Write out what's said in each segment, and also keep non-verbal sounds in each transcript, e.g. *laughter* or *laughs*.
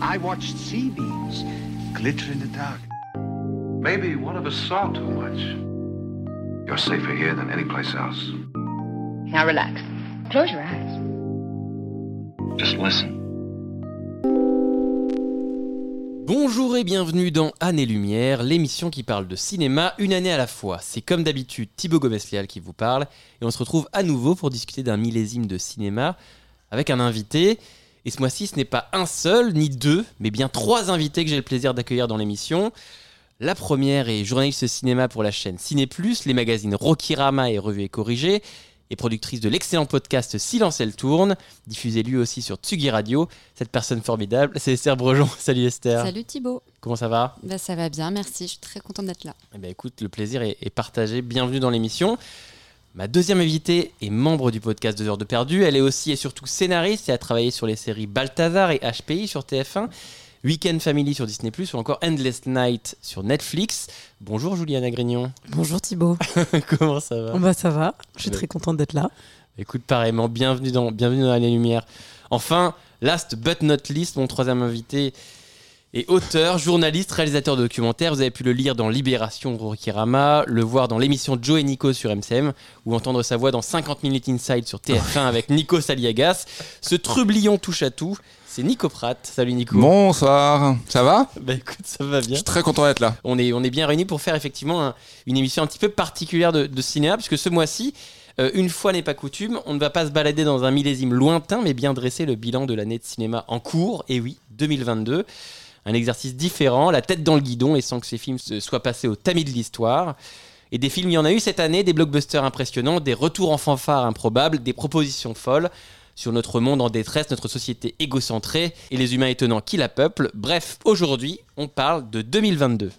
I watched sea beams glitter in the dark. Maybe one of us saw too much. You're safer here than any place else. Now relax. Close your eyes. Just listen. Bonjour et bienvenue dans Année Lumière, l'émission qui parle de cinéma une année à la fois. C'est comme d'habitude Thibaut Gomeslial qui vous parle et on se retrouve à nouveau pour discuter d'un millésime de cinéma avec un invité. Et ce mois-ci, ce n'est pas un seul ni deux, mais bien trois invités que j'ai le plaisir d'accueillir dans l'émission. La première est journaliste cinéma pour la chaîne Ciné Plus, les magazines Rokirama et Revue et Corrigé, et productrice de l'excellent podcast Silence elle tourne, diffusé lui aussi sur Tsugi Radio. Cette personne formidable, c'est Esther Brejon. *laughs* Salut Esther. Salut Thibaut. Comment ça va? Bah, ça va bien, merci. Je suis très contente d'être là. Eh ben, écoute, le plaisir est, est partagé. Bienvenue dans l'émission. Ma deuxième invitée est membre du podcast 2 heures de perdu. Elle est aussi et surtout scénariste et a travaillé sur les séries Balthazar et HPI sur TF1, Weekend Family sur Disney+, ou encore Endless Night sur Netflix. Bonjour Juliana Grignon. Bonjour Thibaut. *laughs* Comment ça va? Bah, ça va, je suis Ouais. très contente d'être là. Écoute, pareillement, bienvenue dans, bienvenue dans l'année lumière. Enfin, last but not least, mon troisième invité est auteur, journaliste, réalisateur de documentaires. Vous avez pu le lire dans Libération Rokirama, le voir dans l'émission Joe et Nico sur MCM, ou entendre sa voix dans 50 Minutes Inside sur TF1 avec Nico Saliagas. Ce trublion touche à tout, c'est Nico Pratt. Salut Nico. Bonsoir, ça va? Bah écoute, ça va Je bien. suis très content d'être là. On est, on est bien réunis pour faire effectivement un- une émission un petit peu particulière de, de cinéma, puisque ce mois-ci, euh, une fois n'est pas coutume, on ne va pas se balader dans un millésime lointain, mais bien dresser le bilan de l'année de cinéma en cours, et oui, 2022. Un exercice différent, la tête dans le guidon, et sans que ces films soient passés au tamis de l'histoire. Et des films, il y en a eu cette année, des blockbusters impressionnants, des retours en fanfare improbables, des propositions folles sur notre monde en détresse, notre société égocentrée et les humains étonnants qui la peuplent. Bref, aujourd'hui, on parle de 2022.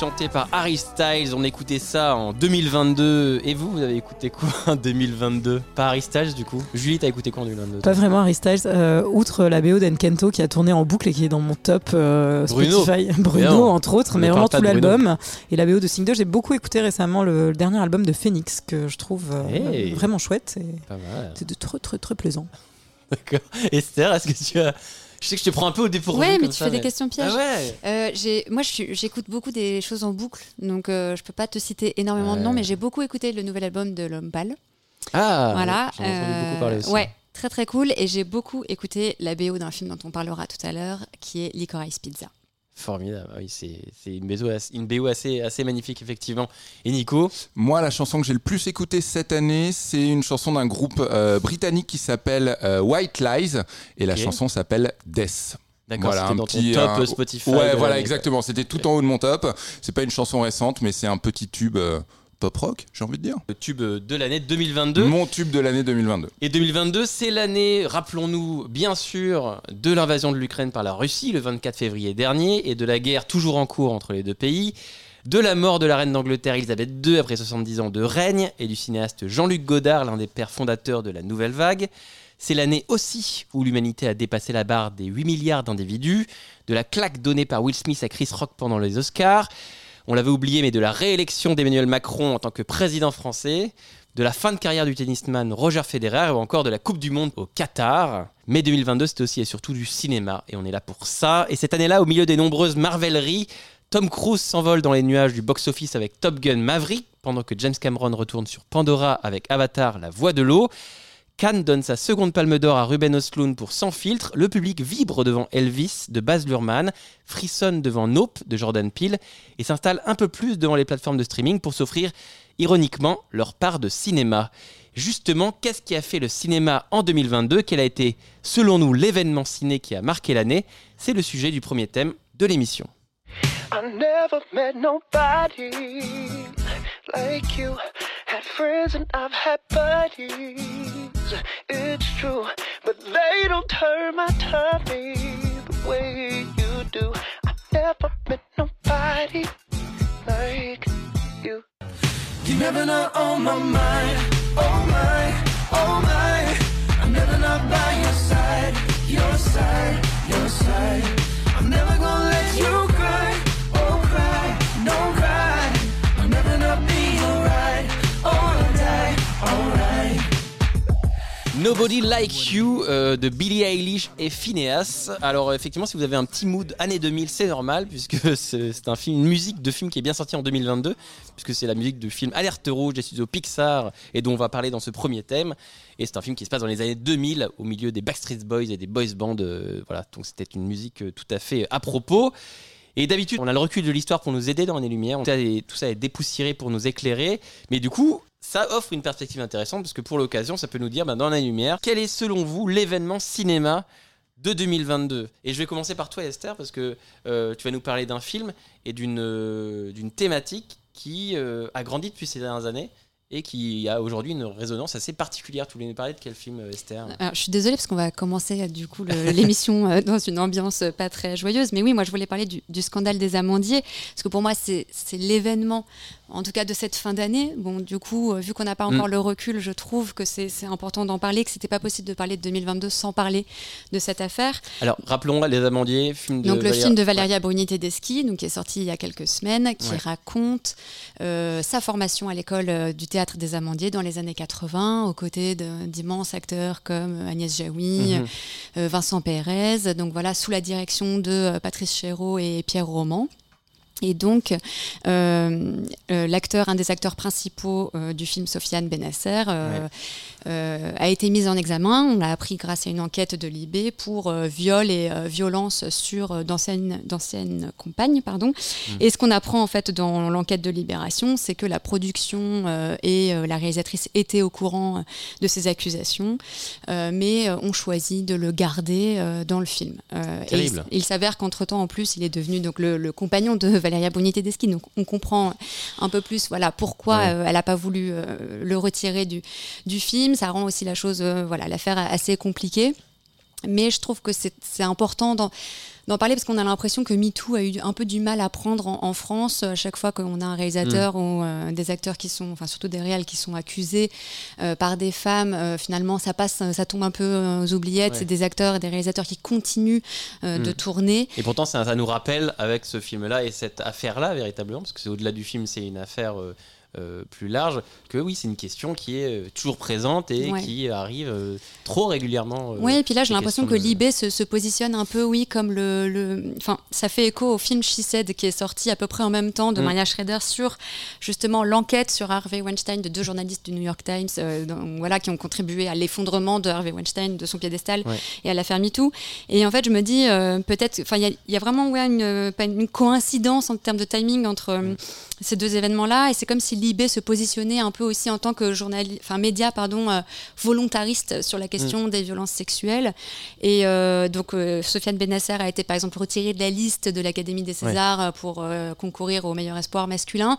Chanté par Harry Styles. On écoutait ça en 2022. Et vous, vous avez écouté quoi en 2022 Pas Harry Styles, du coup Julie, t'as écouté quoi en 2022 Pas vraiment Harry Styles, euh, outre la BO d'Enkento qui a tourné en boucle et qui est dans mon top euh, Bruno. Spotify. *laughs* Bruno, entre autres, On mais vraiment tout l'album. Et la BO de Sing 2, j'ai beaucoup écouté récemment le, le dernier album de Phoenix que je trouve euh, Hey. vraiment chouette. C'est de très, très, très plaisant. *laughs* D'accord. Esther, est-ce que tu as. Je sais que je te prends un peu au dépourvu. ouais, mais tu ça, fais des questions pièges. Ah ouais Euh, j'ai- moi, j'écoute beaucoup des choses en boucle, donc euh, je peux pas te citer énormément de noms, mais j'ai beaucoup écouté le nouvel album de L'Homme Pâle. Ah voilà. J'en ai entendu euh, beaucoup parler aussi. Ouais, très très cool. Et j'ai beaucoup écouté la BO d'un film dont on parlera tout à l'heure, qui est Licorice Pizza. Formidable. Ah Oui, c'est une BO, assez, une BO assez, assez magnifique, effectivement. Et Nico Moi, la chanson que j'ai le plus écoutée cette année, c'est une chanson d'un groupe euh, britannique qui s'appelle euh, White Lies, et la chanson s'appelle Death. D'accord, Voilà, c'était un dans petit, ton top un- Spotify. Ouais, de voilà, exactement. C'était tout en haut de mon top. C'est pas une chanson récente, mais c'est un petit tube euh, pop rock, j'ai envie de dire. Le tube de l'année 2022. Mon tube de l'année 2022. Et 2022, c'est l'année, rappelons-nous, bien sûr, de l'invasion de l'Ukraine par la Russie le 24 février dernier et de la guerre toujours en cours entre les deux pays, de la mort de la reine d'Angleterre Elisabeth II après 70 ans de règne et du cinéaste Jean-Luc Godard, l'un des pères fondateurs de la Nouvelle Vague. C'est l'année aussi où l'humanité a dépassé la barre des 8 milliards d'individus, de la claque donnée par Will Smith à Chris Rock pendant les Oscars. On l'avait oublié, mais de la réélection d'Emmanuel Macron en tant que président français, de la fin de carrière du tennisman Roger Federer ou encore de la Coupe du Monde au Qatar. Mais 2022, c'était aussi et surtout du cinéma, et on est là pour ça. Et cette année-là, au milieu des nombreuses marveleries, Tom Cruise s'envole dans les nuages du box-office avec Top Gun Maverick, pendant que James Cameron retourne sur Pandora avec Avatar, La Voix de l'eau. Cannes donne sa seconde palme d'or à Ruben Östlund pour Sans filtre. Le public vibre devant Elvis de Baz Luhrmann, frissonne devant Nope de Jordan Peele et s'installe un peu plus devant les plateformes de streaming pour s'offrir ironiquement leur part de cinéma. Justement, qu'est-ce qui a fait le cinéma en 2022 Quel a été, selon nous, l'événement ciné qui a marqué l'année? C'est le sujet du premier thème de l'émission. It's true, but they don't turn my tummy the way you do. I've never met nobody like you. You're never not on oh my mind. Oh my, oh my. I'm never not by your side. Your side, your side. I'm never gonna let you cry. Nobody Like You euh, de Billie Eilish et Phineas. Alors effectivement, si vous avez un petit mood année 2000, c'est normal puisque *laughs* c'est un film, une musique de film qui est bien sorti en 2022 puisque c'est la musique de film Alerte Rouge des studios Pixar et dont on va parler dans ce premier thème. Et c'est un film qui se passe dans les années 2000 au milieu des Backstreet Boys et des boys bands. euh, voilà, donc c'était une musique euh, tout à fait à propos. Et d'habitude, on a le recul de l'histoire pour nous aider dans les lumières. Tout ça tout ça est dépoussiéré pour nous éclairer. Mais du coup, ça offre une perspective intéressante parce que pour l'occasion, ça peut nous dire bah, dans la lumière, quel est selon vous l'événement cinéma de 2022 Et je vais commencer par toi, Esther, parce que euh, tu vas nous parler d'un film et d'une euh, thématique qui euh, a grandi depuis ces dernières années et qui a aujourd'hui une résonance assez particulière. Tu voulais nous parler de quel film, Esther? Je suis désolée parce qu'on va commencer du coup *laughs* l'émission dans une ambiance pas très joyeuse. Mais oui, moi je voulais parler du, du scandale des amandiers parce que pour moi c'est l'événement, en tout cas de cette fin d'année. Bon, du coup, euh, vu qu'on n'a pas encore Mm. le recul, je trouve que c'est important d'en parler, que c'était pas possible de parler de 2022 sans parler de cette affaire. Alors, rappelons Les Amandiers, film de Donc le film de Valeria Bruni Tedeschi, donc qui est sorti il y a quelques semaines, qui Ouais. raconte euh, sa formation à l'école euh, du théâtre des Amandiers dans les années 80, aux côtés d'immenses acteurs comme Agnès Jaoui, Mhm. euh, Vincent Pérez, donc voilà sous la direction de Patrice Chéreau et Pierre Roman. Et donc, euh, euh, l'acteur, un des acteurs principaux euh, du film, Sofiane Benasser. Euh, a été mis en examen. On l'a appris grâce à une enquête de l'IB pour euh, viol et euh, violence sur d'anciennes compagnes. Pardon. Et ce qu'on apprend en fait dans l'enquête de Libération, c'est que la production et la réalisatrice étaient au courant de ces accusations, mais ont choisi de le garder dans le film. Et il, Terrible. il s'avère qu'entre-temps, en plus, il est devenu donc, le, le compagnon de *laughs* Valeria Bruni Tedeschi. Donc on comprend un peu plus voilà, pourquoi Ouais. elle n'a pas voulu le retirer du, du film. Ça rend aussi la chose, euh, voilà, l'affaire assez compliquée. Mais je trouve que c'est important d'en parler parce qu'on a l'impression que MeToo a eu un peu du mal à prendre en, en France à chaque fois qu'on a un réalisateur ou euh, des acteurs qui sont, enfin surtout des réals qui sont accusés euh, par des femmes. euh, finalement, ça passe, ça tombe un peu aux oubliettes. Ouais. C'est des acteurs et des réalisateurs qui continuent de Mm. tourner. Et pourtant, ça, ça nous rappelle avec ce film-là et cette affaire-là, véritablement, parce que c'est au-delà du film, c'est une affaire euh, plus large, que oui, c'est une question qui est euh, toujours présente et Ouais. qui arrive euh, trop régulièrement. euh, Oui, et puis là, j'ai l'impression que de- l'IB se, se positionne un peu, oui, comme le, Enfin, ça fait écho au film She Said qui est sorti à peu près en même temps de Mm. Maria Schrader sur justement l'enquête sur Harvey Weinstein de deux journalistes du New York Times, voilà, qui ont contribué à l'effondrement de Harvey Weinstein, de son piédestal Ouais. et à l'affaire MeToo. Et en fait, je me dis, peut-être, enfin, il y, a- il y a vraiment ouais, une, coïncidence en termes de timing entre euh, ces deux événements-là. Et c'est comme si l'IB se positionnait un peu aussi en tant que journaliste, enfin, média, pardon, euh, volontariste sur la question des violences sexuelles. Et euh, donc, euh, Sofiane Benasser a été par exemple retirée de la liste de l'Académie des Césars pour concourir au meilleur espoir masculin.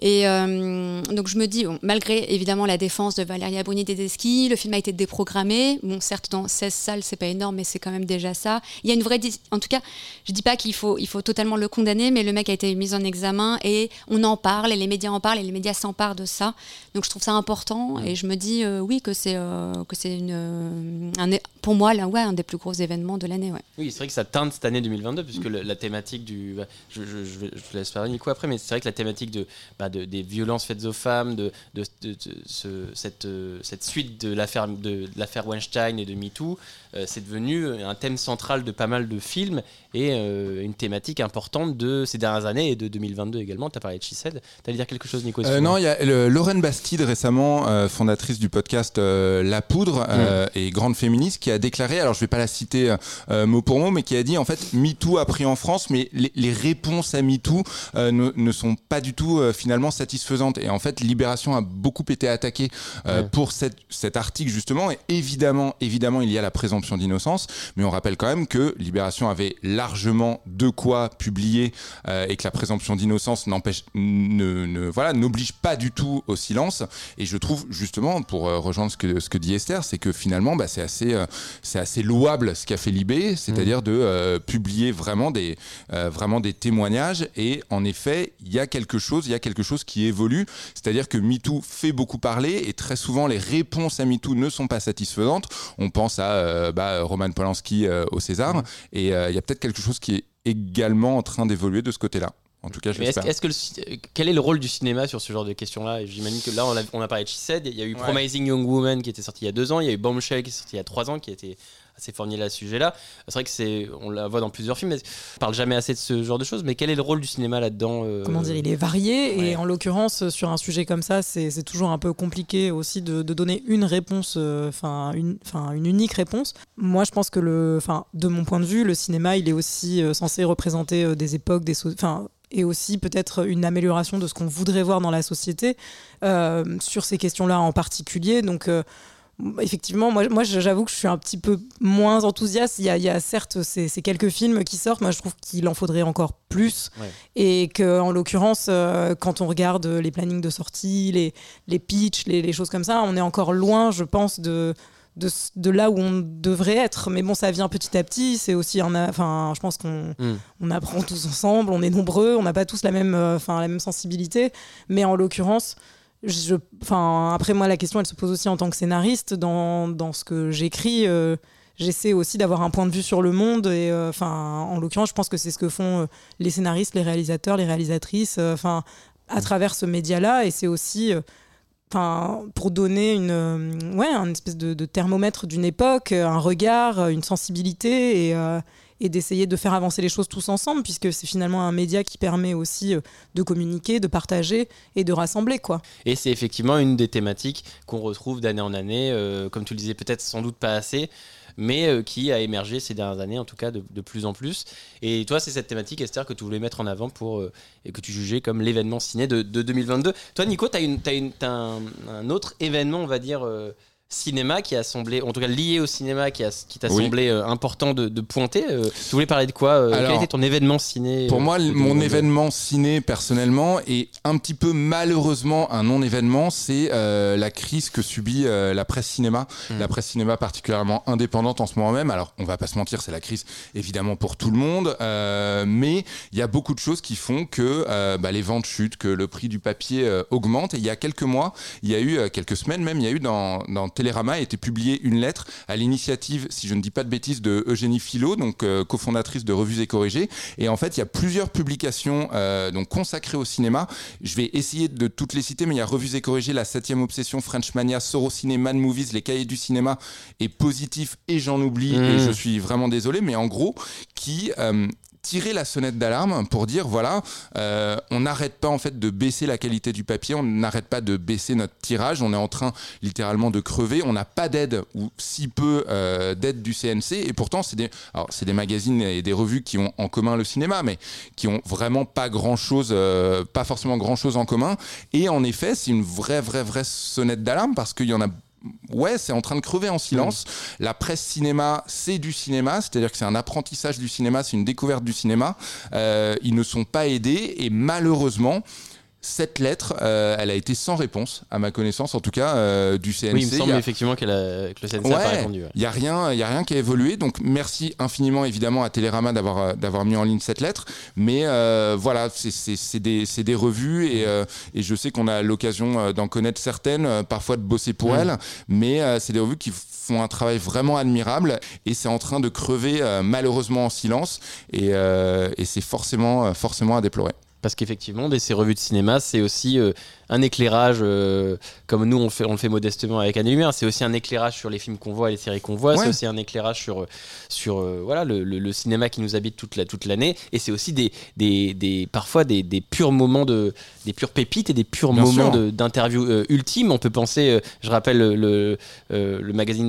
Et euh, donc je me dis, bon, malgré évidemment la défense de Valeria Bruni Tedeschi, le film a été déprogrammé. Bon, certes, dans 16 salles, c'est pas énorme, mais c'est quand même déjà ça. Il y a une vraie. En tout cas, je dis pas qu'il faut, il faut totalement le condamner, mais le mec a été mis en examen et on en parle, et les médias en parlent, et les médias s'emparent de ça. Donc je trouve ça important, et je me dis, euh, oui, que c'est euh, que c'est une, un pour moi, là, ouais, un des plus gros événements de l'année. Ouais. Oui, c'est vrai que ça teinte cette année 2022, puisque le- la thématique du. bah, Je, je, je vais- je te laisse parler, Nico, après, mais c'est vrai que la thématique de, bah, de- des violences faites aux femmes, de, de- de- de ce- cette, euh, cette suite de l'affaire de, de l'affaire Weinstein et de MeToo, euh, c'est devenu un thème central de pas mal de films et euh, une thématique importante de ces dernières années et de 2022 également. Tu as parlé de Said. Tu allais dire quelque chose, Nico Euh, non, il y a le- Lorraine Bastide récemment, euh, fondatrice du podcast euh, La Poudre euh, et grande féministe, qui a déclaré, alors je vais pas la citer euh, mot pour mot, mais qui a dit en fait MeToo a pris en France, mais les, les réponses à MeToo euh, ne, ne sont pas du tout euh, finalement satisfaisantes. Et en fait, Libération a beaucoup été attaquée euh, Ouais. pour cette, cet article justement. Et évidemment, évidemment, il y a la présomption d'innocence, mais on rappelle quand même que Libération avait largement de quoi publier euh, et que la présomption d'innocence n'empêche ne, ne- voilà n'oblige pas du tout au silence et je trouve justement pour euh, rejoindre ce que ce que dit Esther c'est que finalement bah, c'est assez euh, c'est assez louable ce qu'a fait Libé c'est-à-dire de euh, publier vraiment des euh, vraiment des témoignages. Et en effet il y a quelque chose il y a quelque chose qui évolue. C'est-à-dire que MeToo fait beaucoup parler et très souvent les réponses à MeToo ne sont pas satisfaisantes. On pense à euh, bah, Roman Polanski au César. Et euh, il y a peut-être quelque chose qui est également en train d'évoluer de ce côté-là. En tout cas, je est-ce, l'espère. est-ce que le euh, quel est le rôle du cinéma sur ce genre de questions-là J'imagine que là, on a, on a parlé de She Said, il y a eu Ouais. Promising Young Woman qui était sorti il y a deux ans, il y a eu Bombshell qui est sorti il y a trois ans, qui a été assez fourni à ce sujet-là. C'est vrai que c'est, on la voit dans plusieurs films, mais on parle jamais assez de ce genre de choses. Mais quel est le rôle du cinéma là-dedans euh, Comment dire, il est varié ouais. et en l'occurrence sur un sujet comme ça, c'est c'est toujours un peu compliqué aussi de, de donner une réponse, euh, enfin une, enfin une unique réponse. Moi, je pense que le, enfin de mon point de vue, le cinéma, il est aussi censé représenter des époques, des, so- enfin et aussi peut-être une amélioration de ce qu'on voudrait voir dans la société euh, sur ces questions-là en particulier. Donc euh, Effectivement, moi, moi j'avoue que je suis un petit peu moins enthousiaste. Il y a, il y a certes ces, ces quelques films qui sortent, moi je trouve qu'il en faudrait encore plus. Ouais. Et que, en l'occurrence, euh, quand on regarde les plannings de sortie, les, les pitchs, les, les choses comme ça, on est encore loin, je pense, de, de, là où on devrait être. Mais bon, ça vient petit à petit. C'est aussi un. Enfin, je pense qu'on Mm. on apprend tous ensemble, on est nombreux, on n'a pas tous la même, euh, enfin, la même sensibilité. Mais en l'occurrence, je, enfin, après moi, la question, elle se pose aussi en tant que scénariste. Dans, dans ce que j'écris, euh, j'essaie aussi d'avoir un point de vue sur le monde. Et euh, enfin, en l'occurrence, je pense que c'est ce que font les scénaristes, les réalisateurs, les réalisatrices, enfin, à travers ce média-là. Et c'est aussi. Enfin, pour donner une, euh, ouais, espèce de, thermomètre d'une époque, euh, un regard, euh, une sensibilité, et, d'essayer de faire avancer les choses tous ensemble, puisque c'est finalement un média qui permet aussi de communiquer, de partager et de rassembler, quoi. Et c'est effectivement une des thématiques qu'on retrouve d'année en année, comme tu le disais, peut-être sans doute pas assez, mais euh, qui a émergé ces dernières années, en tout cas de, plus en plus. Et toi, c'est cette thématique, Esther, que tu voulais mettre en avant pour, euh, et que tu jugeais comme l'événement ciné de, de 2022. Toi, Nico, tu as, un, un autre événement, on va dire. Cinéma qui a semblé, en tout cas lié au cinéma qui, a, qui t'a Oui. semblé euh, important de, de pointer. Euh, tu voulais parler de quoi euh, Quel était ton événement ciné Pour euh, moi, de mon 2022? événement ciné personnellement est un petit peu malheureusement un non-événement, c'est euh, la crise que subit euh, la presse cinéma, Mm. la presse cinéma particulièrement indépendante en ce moment même. Alors, on va pas se mentir, c'est la crise évidemment pour tout le monde, euh, mais il y a beaucoup de choses qui font que euh, bah, les ventes chutent, que le prix du papier euh, augmente. Et il y a quelques mois, il y a eu quelques semaines même, il y a eu dans, dans Télérama a été publiée une lettre à l'initiative, si je ne dis pas de bêtises, de Eugénie Philo, donc euh, cofondatrice de Revues et Corrigées. Et en fait, il y a plusieurs publications euh, donc consacrées au cinéma. Je vais essayer de toutes les citer, mais il y a Revues et Corrigées, La 7 Obsession, French Mania, Sorociné, Man Movies, Les Cahiers du cinéma et Positif, et j'en oublie, Mmh. et je suis vraiment désolé, mais en gros, qui euh, tirait la sonnette d'alarme pour dire voilà, euh, on n'arrête pas en fait de baisser la qualité du papier, on n'arrête pas de baisser notre tirage, on est en train littéralement de crever, on n'a pas d'aide ou si peu euh, d'aide du CNC et pourtant c'est des magazines et des revues qui ont en commun le cinéma mais qui ont vraiment pas grand chose pas forcément grand chose en commun et en effet c'est une vraie vraie vraie sonnette d'alarme parce qu'il y en a Ouais, c'est en train de crever en silence. La presse cinéma, c'est du cinéma, c'est-à-dire que c'est un apprentissage du cinéma, c'est une découverte du cinéma. Euh, ils ne sont pas aidés et malheureusement, cette lettre, euh, elle a été sans réponse, à ma connaissance, en tout cas, euh, du CNC. Oui, il me Il semble a- effectivement qu'elle a- que le CNC n'a pas Ouais, répondu. ouais. il y a rien, y a rien qui a évolué. Donc merci infiniment évidemment à Télérama d'avoir euh, d'avoir mis en ligne cette lettre. Mais euh, voilà, c'est- des c'est des revues et euh, et je sais qu'on a l'occasion euh, d'en connaître certaines, parfois de bosser pour Mm. elles. Mais euh, c'est des revues qui font un travail vraiment admirable et c'est en train de crever euh, malheureusement en silence et, euh, et c'est forcément forcément à déplorer. Parce qu'effectivement, ces revues de cinéma, c'est aussi euh, un éclairage, euh, comme nous on le fait, on le fait modestement avec Anne et Lumière, c'est aussi un éclairage sur les films qu'on voit et les séries qu'on voit, Ouais. c'est aussi un éclairage sur, sur euh, voilà, le, le- le cinéma qui nous habite toute la- toute l'année, et c'est aussi des, des, des- parfois des, des purs moments, de, des pures pépites et des purs Bien moments d'interview euh, ultimes. On peut penser, euh, je rappelle le, le, euh, le magazine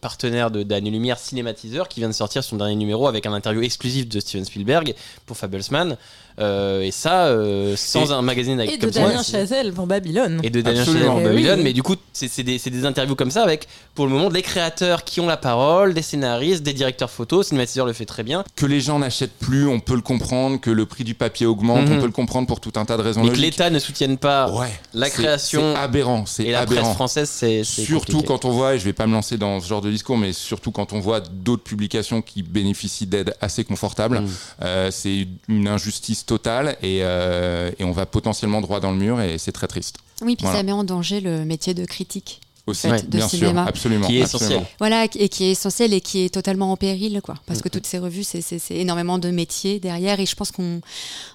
partenaire de d'Anne et Lumière, Cinématiseur, qui vient de sortir son dernier numéro avec un interview exclusif de Steven Spielberg pour Fablesman. Euh, et ça, euh, sans Et- un magazine avec Et de comme ça, Chazelle pour Babylone. et de Absolument. Chazelle en Eh oui. Babylone. Mais du coup, c'est des, interviews comme ça avec, pour le moment, des créateurs qui ont la parole, des scénaristes, des directeurs photos. Cinématiseur le fait très bien. Que les gens n'achètent plus, on peut le comprendre. Que le prix du papier augmente, Mhm. on peut le comprendre pour tout un tas de raisons Mais que l'État ne soutienne pas Ouais, la création c'est aberrant, c'est et la aberrant. presse française, c'est c'est Surtout compliqué. quand on voit, et je vais pas me lancer dans ce genre de discours, mais surtout quand on voit d'autres publications qui bénéficient d'aides assez confortables, Mm. euh, c'est une injustice totale et, euh, et on va potentiellement droit dans le mur et c'est très triste. Oui, puis Voilà. ça met en danger le métier de critique. Aussi, fait, de bien cinéma. sûr, absolument. Qui est absolument. essentiel. Voilà, et qui est essentiel et qui est totalement en péril, quoi. Parce Mm. que toutes ces revues, c'est- c'est c'est énormément de métiers derrière. Et je pense qu'on,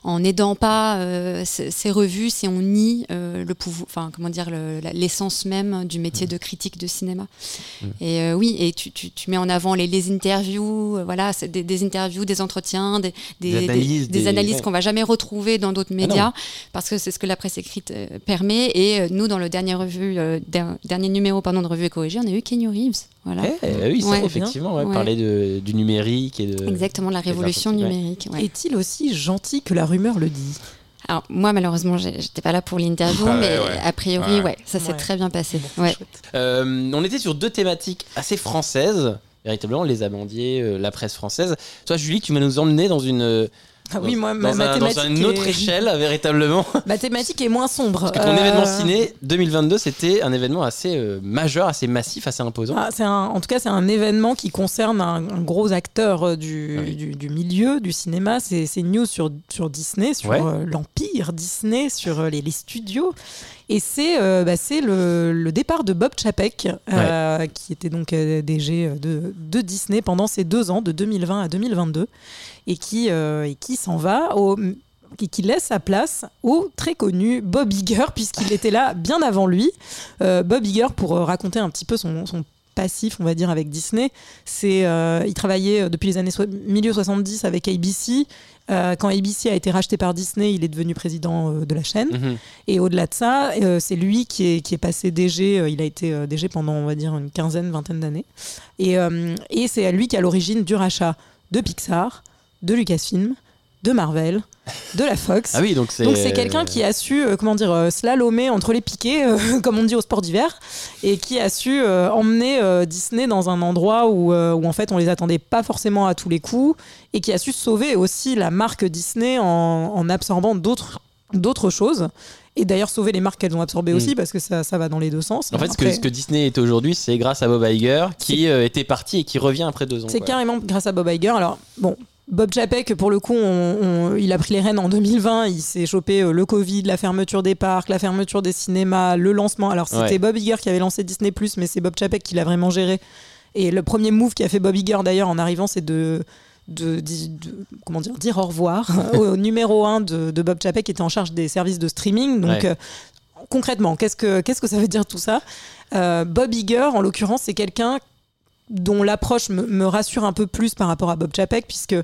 en n'aidant pas euh, ces revues, si on nie euh, le pouvoir, enfin, comment dire, le- la- l'essence même du métier de critique de cinéma. Mm. Et euh, oui, et tu, tu- tu mets en avant les, les interviews, euh, voilà, c'est des, des interviews, des entretiens, des, Des analyses, des, des- analyses ouais. qu'on va jamais retrouver dans d'autres Ah médias, parce que c'est ce que la presse écrite euh, permet. Et euh, nous, dans le dernier revue, euh, der- dernier numéro, pardon, de revue Éco on a eu Kenny Reeves. Voilà. Eh, oui, ça, Ouais. effectivement, ouais, Ouais. parler de, du numérique et de. Exactement, la de la révolution numérique. ouais. Est-il aussi gentil que la rumeur le dit? Alors, moi, malheureusement, j'étais pas là pour l'interview, Ah mais ouais. a priori, Ouais. ouais, ça s'est Ouais. très bien passé. Euh, on était sur deux thématiques assez françaises, véritablement, les amandiers, euh, la presse française. Toi, Julie, tu vas nous emmener dans une. Euh, Ah oui, moi, ma, dans, ma un- dans une autre est- échelle, véritablement. *laughs* Ma thématique est moins sombre. Parce que ton Euh, événement ciné 2022, c'était un événement assez euh, majeur, assez massif, assez imposant. Ah, c'est en tout cas, c'est un événement qui concerne un, un gros acteur euh, du, Oui. du, du milieu du cinéma. C'est news sur, sur Disney, sur Ouais. euh, l'empire Disney, sur euh, les, les studios. Et c'est euh, bah, le, le départ de Bob Chapek, euh, qui était donc euh, DG de, de Disney pendant ces deux ans, de 2020 à 2022, et qui, euh, et qui s'en va au qui, qui laisse sa place au très connu Bob Iger, puisqu'il était là bien avant lui. Euh, Bob Iger, pour euh, raconter un petit peu son, son passif, on va dire, avec Disney, c'est euh, il travaillait depuis les années so- milieu 70 avec ABC. Euh, quand ABC a été racheté par Disney, il est devenu président euh, de la chaîne. Mhm. Et au-delà de ça, c'est lui qui est, qui est passé DG. il a été DG pendant, on va dire, une quinzaine, vingtaine d'années. Et, et c'est à lui qui est à l'origine du rachat de Pixar, de Lucasfilm, de Marvel, de la Fox. Ah oui, donc c'est. Donc c'est quelqu'un qui a su, euh, comment dire, euh, slalomer entre les piquets, euh, *laughs* comme on dit au sport d'hiver, et qui a su emmener Disney dans un endroit où, où en fait on les attendait pas forcément à tous les coups, et qui a su sauver aussi la marque Disney en, en absorbant d'autres d'autres choses. Et d'ailleurs sauver les marques qu'elles ont absorbées Mm. aussi parce que ça, ça va dans les deux sens. En fait, ce que, ce que Disney est aujourd'hui, c'est grâce à Bob Iger, qui était parti et qui revient après deux ans. C'est carrément grâce à Bob Iger. Alors, bon, Bob Chapek, pour le coup, on- on- il a pris les rênes en 2020. Il s'est chopé euh, le Covid, la fermeture des parcs, la fermeture des cinémas, le lancement. Alors, c'était Ouais. Bob Iger qui avait lancé Disney, mais c'est Bob Chapek qui l'a vraiment géré. Et le premier move qu'a fait Bob Iger, d'ailleurs, en arrivant, c'est de. De, de- de- comment dire dire au revoir *laughs* au numéro 1 de, de Bob Chapek qui était en charge des services de streaming donc Ouais. euh, concrètement qu'est-ce que qu'est-ce que ça veut dire tout ça? Euh, Bob Iger en l'occurrence c'est quelqu'un dont l'approche me, rassure un peu plus par rapport à Bob Chapek, puisque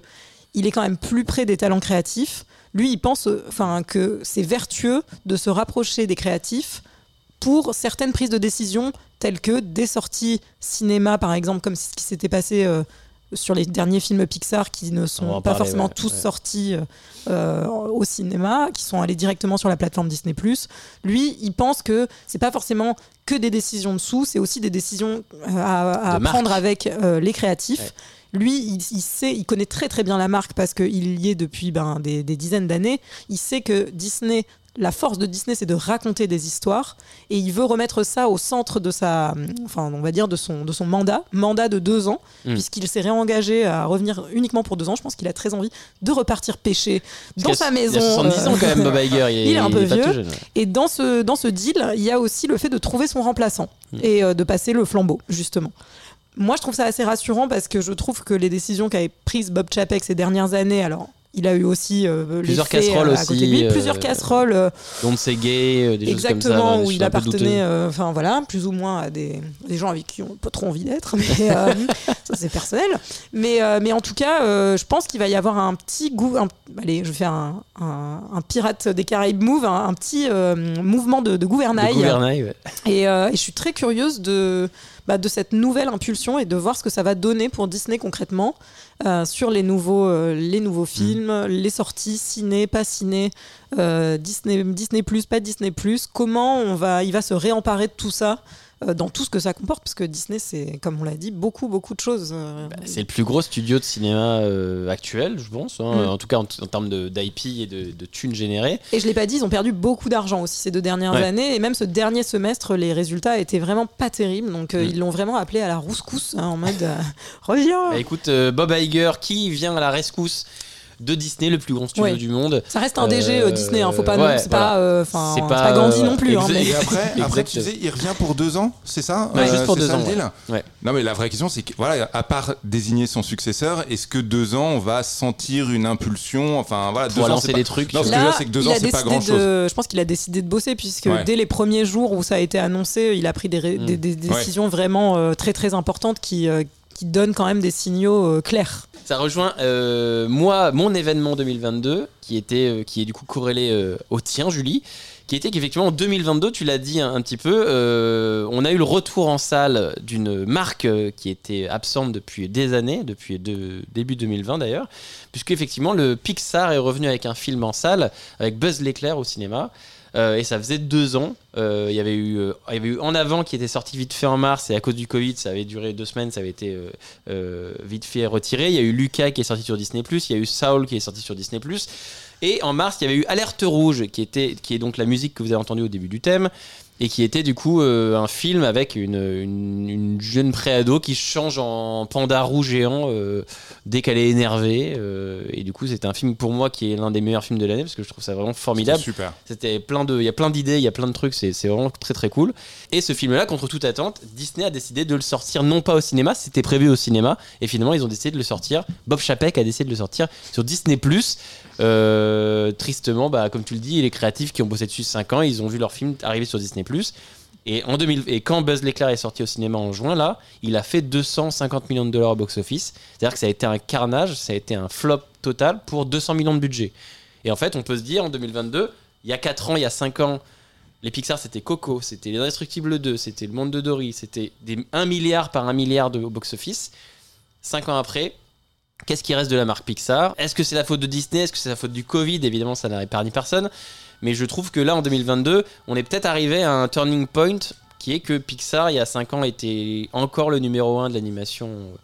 il est quand même plus près des talents créatifs. Lui, il pense enfin, que c'est vertueux de se rapprocher des créatifs pour certaines prises de décision, telles que des sorties cinéma, par exemple, comme ce qui s'était passé euh, sur les derniers films Pixar qui ne sont pas parler, forcément ouais, tous ouais. sortis euh, au cinéma, qui sont allés directement sur la plateforme Disney+. Lui, il pense que c'est pas forcément que des décisions de sous, c'est aussi des décisions euh, à, à De marque. prendre avec euh, les créatifs. Ouais. Lui, il, il sait, il connaît très très bien la marque parce qu'il y est depuis ben, des, des dizaines d'années. Il sait que Disney, la force de Disney, c'est de raconter des histoires et il veut remettre ça au centre de sa, enfin, on va dire de son, de son mandat, mandat de deux ans, Mm. puisqu'il s'est réengagé à revenir uniquement pour deux ans. Je pense qu'il a très envie de repartir pêcher dans sa a- maison. Il a 70 ans quand même, Bob Iger. Il, est- *laughs* il est un peu vieux. tout jeune, ouais. et dans ce, dans ce deal, il y a aussi le fait de trouver son remplaçant Mm. et euh, de passer le flambeau, justement. Moi, je trouve ça assez rassurant parce que je trouve que les décisions qu'avait prises Bob Chapek ces dernières années, alors il a eu aussi euh, Plusieurs les faits, casseroles euh, à côté de aussi, lui, euh, plusieurs casseroles. euh, Don't say gay, euh, des choses comme ça. Exactement, où il appartenait, euh, enfin voilà, plus ou moins à des, des gens avec qui on n'a pas trop envie d'être, *laughs* mais euh, ça c'est personnel. Mais, euh, mais en tout cas, euh, je pense qu'il va y avoir un petit goût. un- allez, je vais faire un, un, un pirate des Caraïbes move, un, un petit euh, mouvement de, de De gouvernail. gouvernail, ouais. Et, euh, et je suis très curieuse de, bah, de cette nouvelle impulsion et de voir ce que ça va donner pour Disney concrètement euh, sur les nouveaux, euh, les nouveaux films, les sorties ciné, pas ciné, euh, Disney, Disney pas Disney Comment on va, il va se réemparer de tout ça dans tout ce que ça comporte, parce que Disney, c'est, comme on l'a dit, beaucoup, beaucoup de choses. euh, C'est le plus gros studio de cinéma euh, actuel, je pense. hein. Mm. En tout cas, en, en termes de- d'IP et de, de thunes générées. Et je l'ai pas dit, ils ont perdu beaucoup d'argent aussi ces deux dernières Ouais. années. Et même ce dernier semestre, les résultats étaient vraiment pas terribles. Donc euh, Mm. ils l'ont vraiment appelé à la rouscousse, hein, en mode euh, *laughs* reviens. Bah, écoute, euh, Bob Iger, qui vient à la rescousse de Disney, le plus grand studio Ouais. du monde. Ça reste un DG euh, Euh, Disney, hein, faut pas, ouais, non, c'est voilà. pas, euh, pas, pas, Gandhi euh, non plus. hein, mais- Et après, tu disais, il revient pour deux ans, c'est ça? Ouais, juste pour deux ça ans, ouais. Ouais. Non, mais la vraie question, c'est que, voilà, à part désigner son successeur, est-ce que deux ans, on va sentir une impulsion? Enfin, voilà, deux Pour ans, lancer pas- des trucs. Non, ce que sur- je veux Là, dire, c'est que deux il ans, a c'est pas décidé grand-chose. de- Je pense qu'il a décidé de bosser puisque dès les premiers jours où ça a été annoncé, il a pris des, ré- Mm. des- des décisions vraiment euh, très très importantes qui, euh, qui donnent quand même des signaux euh, clairs. Ça rejoint euh, moi mon événement 2022 qui était euh, qui est du coup corrélé au tien Julie qui était qu'effectivement en 2022 tu l'as dit un, petit peu on a eu le retour en salle d'une marque qui était absente depuis des années depuis de- début 2020 d'ailleurs puisque effectivement le Pixar est revenu avec un film en salle avec Buzz l'éclair au cinéma Euh, et ça faisait deux ans. Euh, Il y avait eu, euh, y avait eu En avant qui était sorti vite fait en mars et à cause du Covid, ça avait duré deux semaines, ça avait été vite fait retiré. Il y a eu Lucas qui est sorti sur Disney+, il y a eu Saul qui est sorti sur Disney+. Et en mars, il y avait eu Alerte Rouge, qui, était, qui est donc la musique que vous avez entendue au début du thème, et qui était du coup euh, un film avec une, une, une jeune préado qui change en panda roux géant euh, dès qu'elle est énervée. euh, et du coup, c'était un film pour moi qui est l'un des meilleurs films de l'année, parce que je trouve ça vraiment formidable. Super. C'était plein de, il y a plein d'idées, il y a plein de trucs, c'est c'est vraiment très très cool. Et ce film-là, contre toute attente, Disney a décidé de le sortir non pas au cinéma, c'était prévu au cinéma, et finalement ils ont décidé de le sortir. Bob Chapek a décidé de le sortir sur Disney+. Euh, tristement, bah, comme tu le dis, les créatifs qui ont bossé dessus 5 ans, ils ont vu leur film arriver sur Disney+. Et, en 2000, et quand Buzz l'éclair est sorti au cinéma en juin, là, il a fait 250 millions de dollars au box-office. C'est-à-dire que ça a été un carnage, ça a été un flop total pour 200 millions de budget. Et en fait, on peut se dire en 2022, il y a 4 ans, il y a 5 ans, les Pixar c'était Coco, c'était Les Indestructibles 2, c'était Le Monde de Dory, c'était des 1 milliard par 1 milliard de box-office. 5 ans après, qu'est-ce qui reste de la marque Pixar? Est-ce que c'est la faute de Disney? Est-ce que c'est la faute du Covid? Évidemment, ça n'a épargné personne. Mais je trouve que là, en 2022, on est peut-être arrivé à un turning point qui est que Pixar, il y a 5 ans, était encore le numéro 1 de l'animation, euh,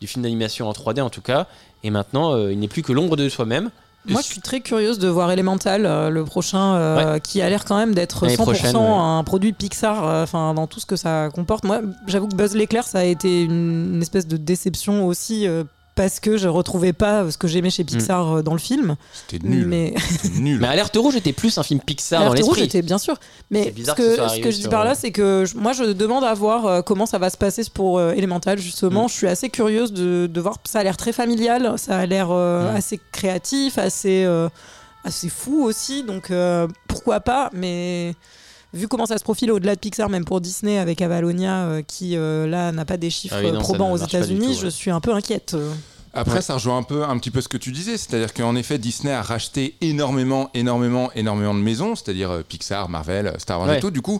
du film d'animation en 3D en tout cas. Et maintenant, euh, il n'est plus que l'ombre de soi-même. Moi, je suis très curieuse de voir Elemental, euh, le prochain, euh, qui a l'air quand même d'être L'année 100% prochaine, ouais. un produit Pixar, euh, enfin dans tout ce que ça comporte. Moi, j'avoue que Buzz l'éclair, ça a été une espèce de déception aussi. Parce que je retrouvais pas ce que j'aimais chez Pixar euh, dans le film. C'était nul. Mais *laughs* C'était nul. Mais Alerte Rouge était plus un film Pixar dans Alerte Rouge l'esprit. était bien sûr. Mais ce que ce je dis par là, euh, c'est que je- moi, je demande à voir euh, comment ça va se passer pour euh, Elemental, justement. Mm. Je suis assez curieuse de, de voir. Ça a l'air très familial, ça a l'air euh, Mm. assez créatif, assez, euh, assez fou aussi. Donc euh, pourquoi pas Mais vu comment ça se profile au-delà de Pixar, même pour Disney avec Avalonia, euh, qui euh, là n'a pas des chiffres Ah oui, non, ça probants aux États-Unis, je ouais. suis un peu inquiète. Après, Ouais. ça rejoint un peu, un petit peu ce que tu disais, c'est-à-dire qu'en effet, Disney a racheté énormément, énormément, énormément de maisons, c'est-à-dire euh, Pixar, Marvel, Star Wars Ouais. et tout. Du coup,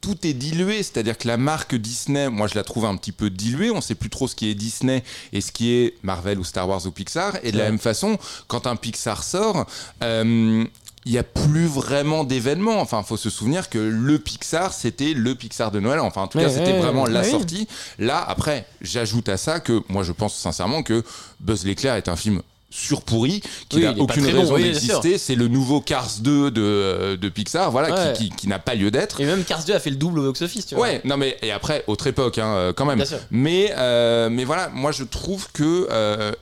tout est dilué, c'est-à-dire que la marque Disney, moi, je la trouve un petit peu diluée. On sait plus trop ce qui est Disney et ce qui est Marvel ou Star Wars ou Pixar. Et de la même façon, quand un Pixar sort, euh, il n'y a plus vraiment d'événements. Enfin, faut se souvenir que le Pixar, c'était le Pixar de Noël. Enfin, en tout Ouais, cas, c'était ouais, vraiment la oui. sortie. Là, après, j'ajoute à ça que moi, je pense sincèrement que Buzz l'éclair est un film surpourri, qui Oui, n'a il aucune bon, raison oui, d'exister. C'est le nouveau Cars 2 de, de Pixar, voilà, Ouais. qui, qui- qui n'a pas lieu d'être. Et même Cars 2 a fait le double au box-office, tu vois. Ouais, non mais et après autre époque hein, euh, quand même. Bien sûr. Mais euh, mais voilà, moi je trouve que euh,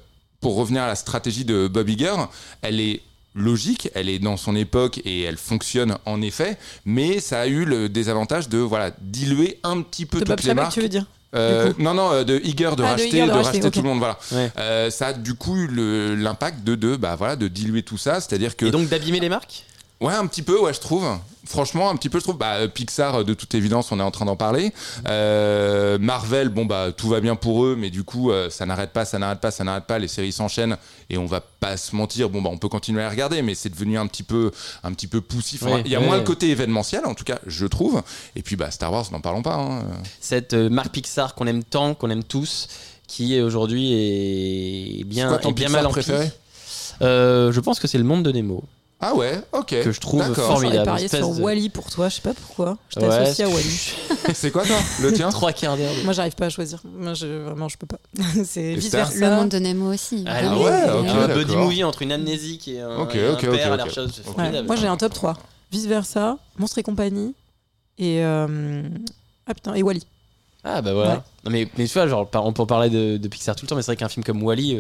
pour revenir à la stratégie de Bob Iger, elle est logique, elle est dans son époque et elle fonctionne en effet, mais ça a eu le désavantage de voilà diluer un petit peu De toutes Bob les marques. tu veux dire Euh, non, non, euh, de Eager de Ah, de racheter, Eager de de racheter, racheter ok. tout le monde, voilà. Ouais. Euh, ça a du coup eu l'impact de, de, bah, voilà, de diluer tout ça, c'est-à-dire que Et donc d'abîmer les marques? Ouais, un petit peu, ouais, je trouve. Franchement, un petit peu, je trouve. Bah, euh, Pixar, euh, de toute évidence, on est en train d'en parler. Euh, Marvel, bon, bah, tout va bien pour eux, mais du coup, euh, ça n'arrête pas, ça n'arrête pas, ça n'arrête pas. Les séries s'enchaînent et on va pas se mentir. Bon, bah, on peut continuer à regarder, mais c'est devenu un petit peu, un petit peu poussif. Il y a moins le côté événementiel, en tout cas, je trouve. Et puis, bah, Star Wars, n'en parlons pas. hein. Cette euh, marque Pixar qu'on aime tant, qu'on aime tous, qui est aujourd'hui est bien, C'est quoi ton est bien Pixar mal en préféré Je pense que c'est le monde de Nemo. Ah ouais, ok. Que je trouve formidable. J'aurais parié sur de- Wally pour toi, je sais pas pourquoi. Je Ouais, t'associe à Wally. *laughs* C'est quoi, toi? Le tien? Trois quarts d'heure. Moi, j'arrive pas à choisir. Moi, je, vraiment, je peux pas. *laughs* c'est vice versa. Le monde de Nemo aussi. Ah, évidemment. ouais, euh, un buddy movie entre une amnésique et un, Ok, et un ok, père ok, à la recherche. C'est Ouais, formidable. moi, j'ai un top 3. Vice versa, Monstre et compagnie et. euh, Ah putain, et Wally. Ah bah voilà. Ouais. Non, mais, mais tu vois, genre, on peut en parler de, de Pixar tout le temps, mais c'est vrai qu'un film comme Wally,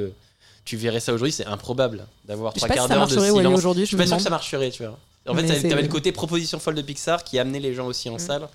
tu verrais ça aujourd'hui, c'est improbable d'avoir trois quarts d'heure de silence. aujourd'hui. Je suis pas sûr que ça marcherait, tu vois. En fait, Mais c'est- t'avais le côté proposition folle de Pixar qui amenait les gens aussi en Mm. salle.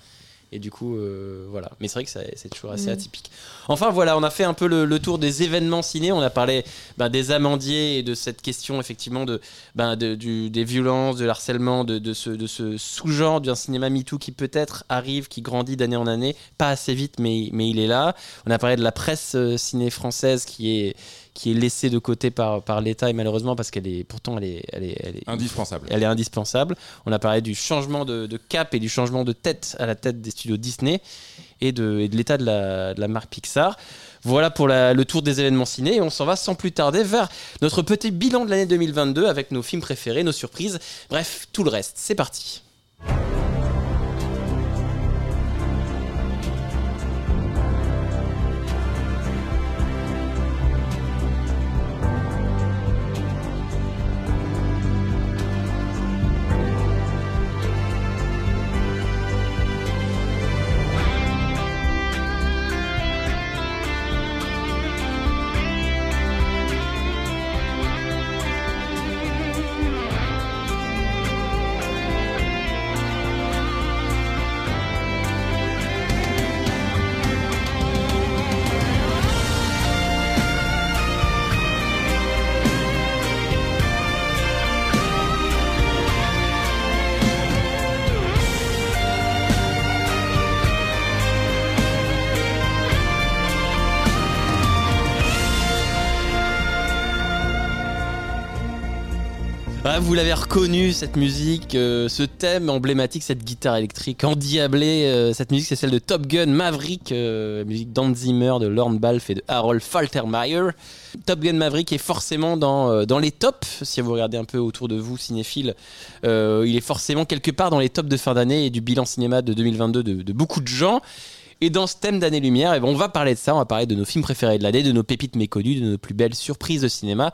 Et du coup, euh, voilà. Mais c'est vrai que c'est toujours assez Mm. atypique. Enfin, voilà, on a fait un peu le, le tour des événements ciné. On a parlé ben, des amandiers et de cette question, effectivement, de, ben, de- du- des violences, de l'harcèlement, de, de ce, de ce sous-genre d'un cinéma MeToo qui peut-être arrive, qui grandit d'année en année. Pas assez vite, mais, mais il est là. On a parlé de la presse euh, ciné française qui est, qui est laissée de côté par, par l'État et malheureusement parce qu'elle est pourtant elle est, elle est, elle est Indispensable. elle est indispensable. On a parlé du changement de, de cap et du changement de tête à la tête des studios Disney et de, et de l'état de la, de la marque Pixar. Voilà pour la- le tour des événements ciné et on s'en va sans plus tarder vers notre petit bilan de l'année 2022 avec nos films préférés, nos surprises, bref, tout le reste. C'est parti. Vous l'avez reconnu, cette musique, euh, ce thème emblématique, cette guitare électrique endiablée. euh, cette musique, c'est celle de Top Gun Maverick, euh, musique d'Hans Zimmer, de Lorne Balfe et de Harold Faltermeyer. Top Gun Maverick est forcément dans, euh, dans les tops. Si vous regardez un peu autour de vous, cinéphile, euh, il est forcément quelque part dans les tops de fin d'année et du bilan cinéma de 2022 de, beaucoup de gens. Et dans ce thème d'année-lumière, eh ben, on va parler de ça, on va parler de nos films préférés de l'année, de nos pépites méconnues, de nos plus belles surprises de cinéma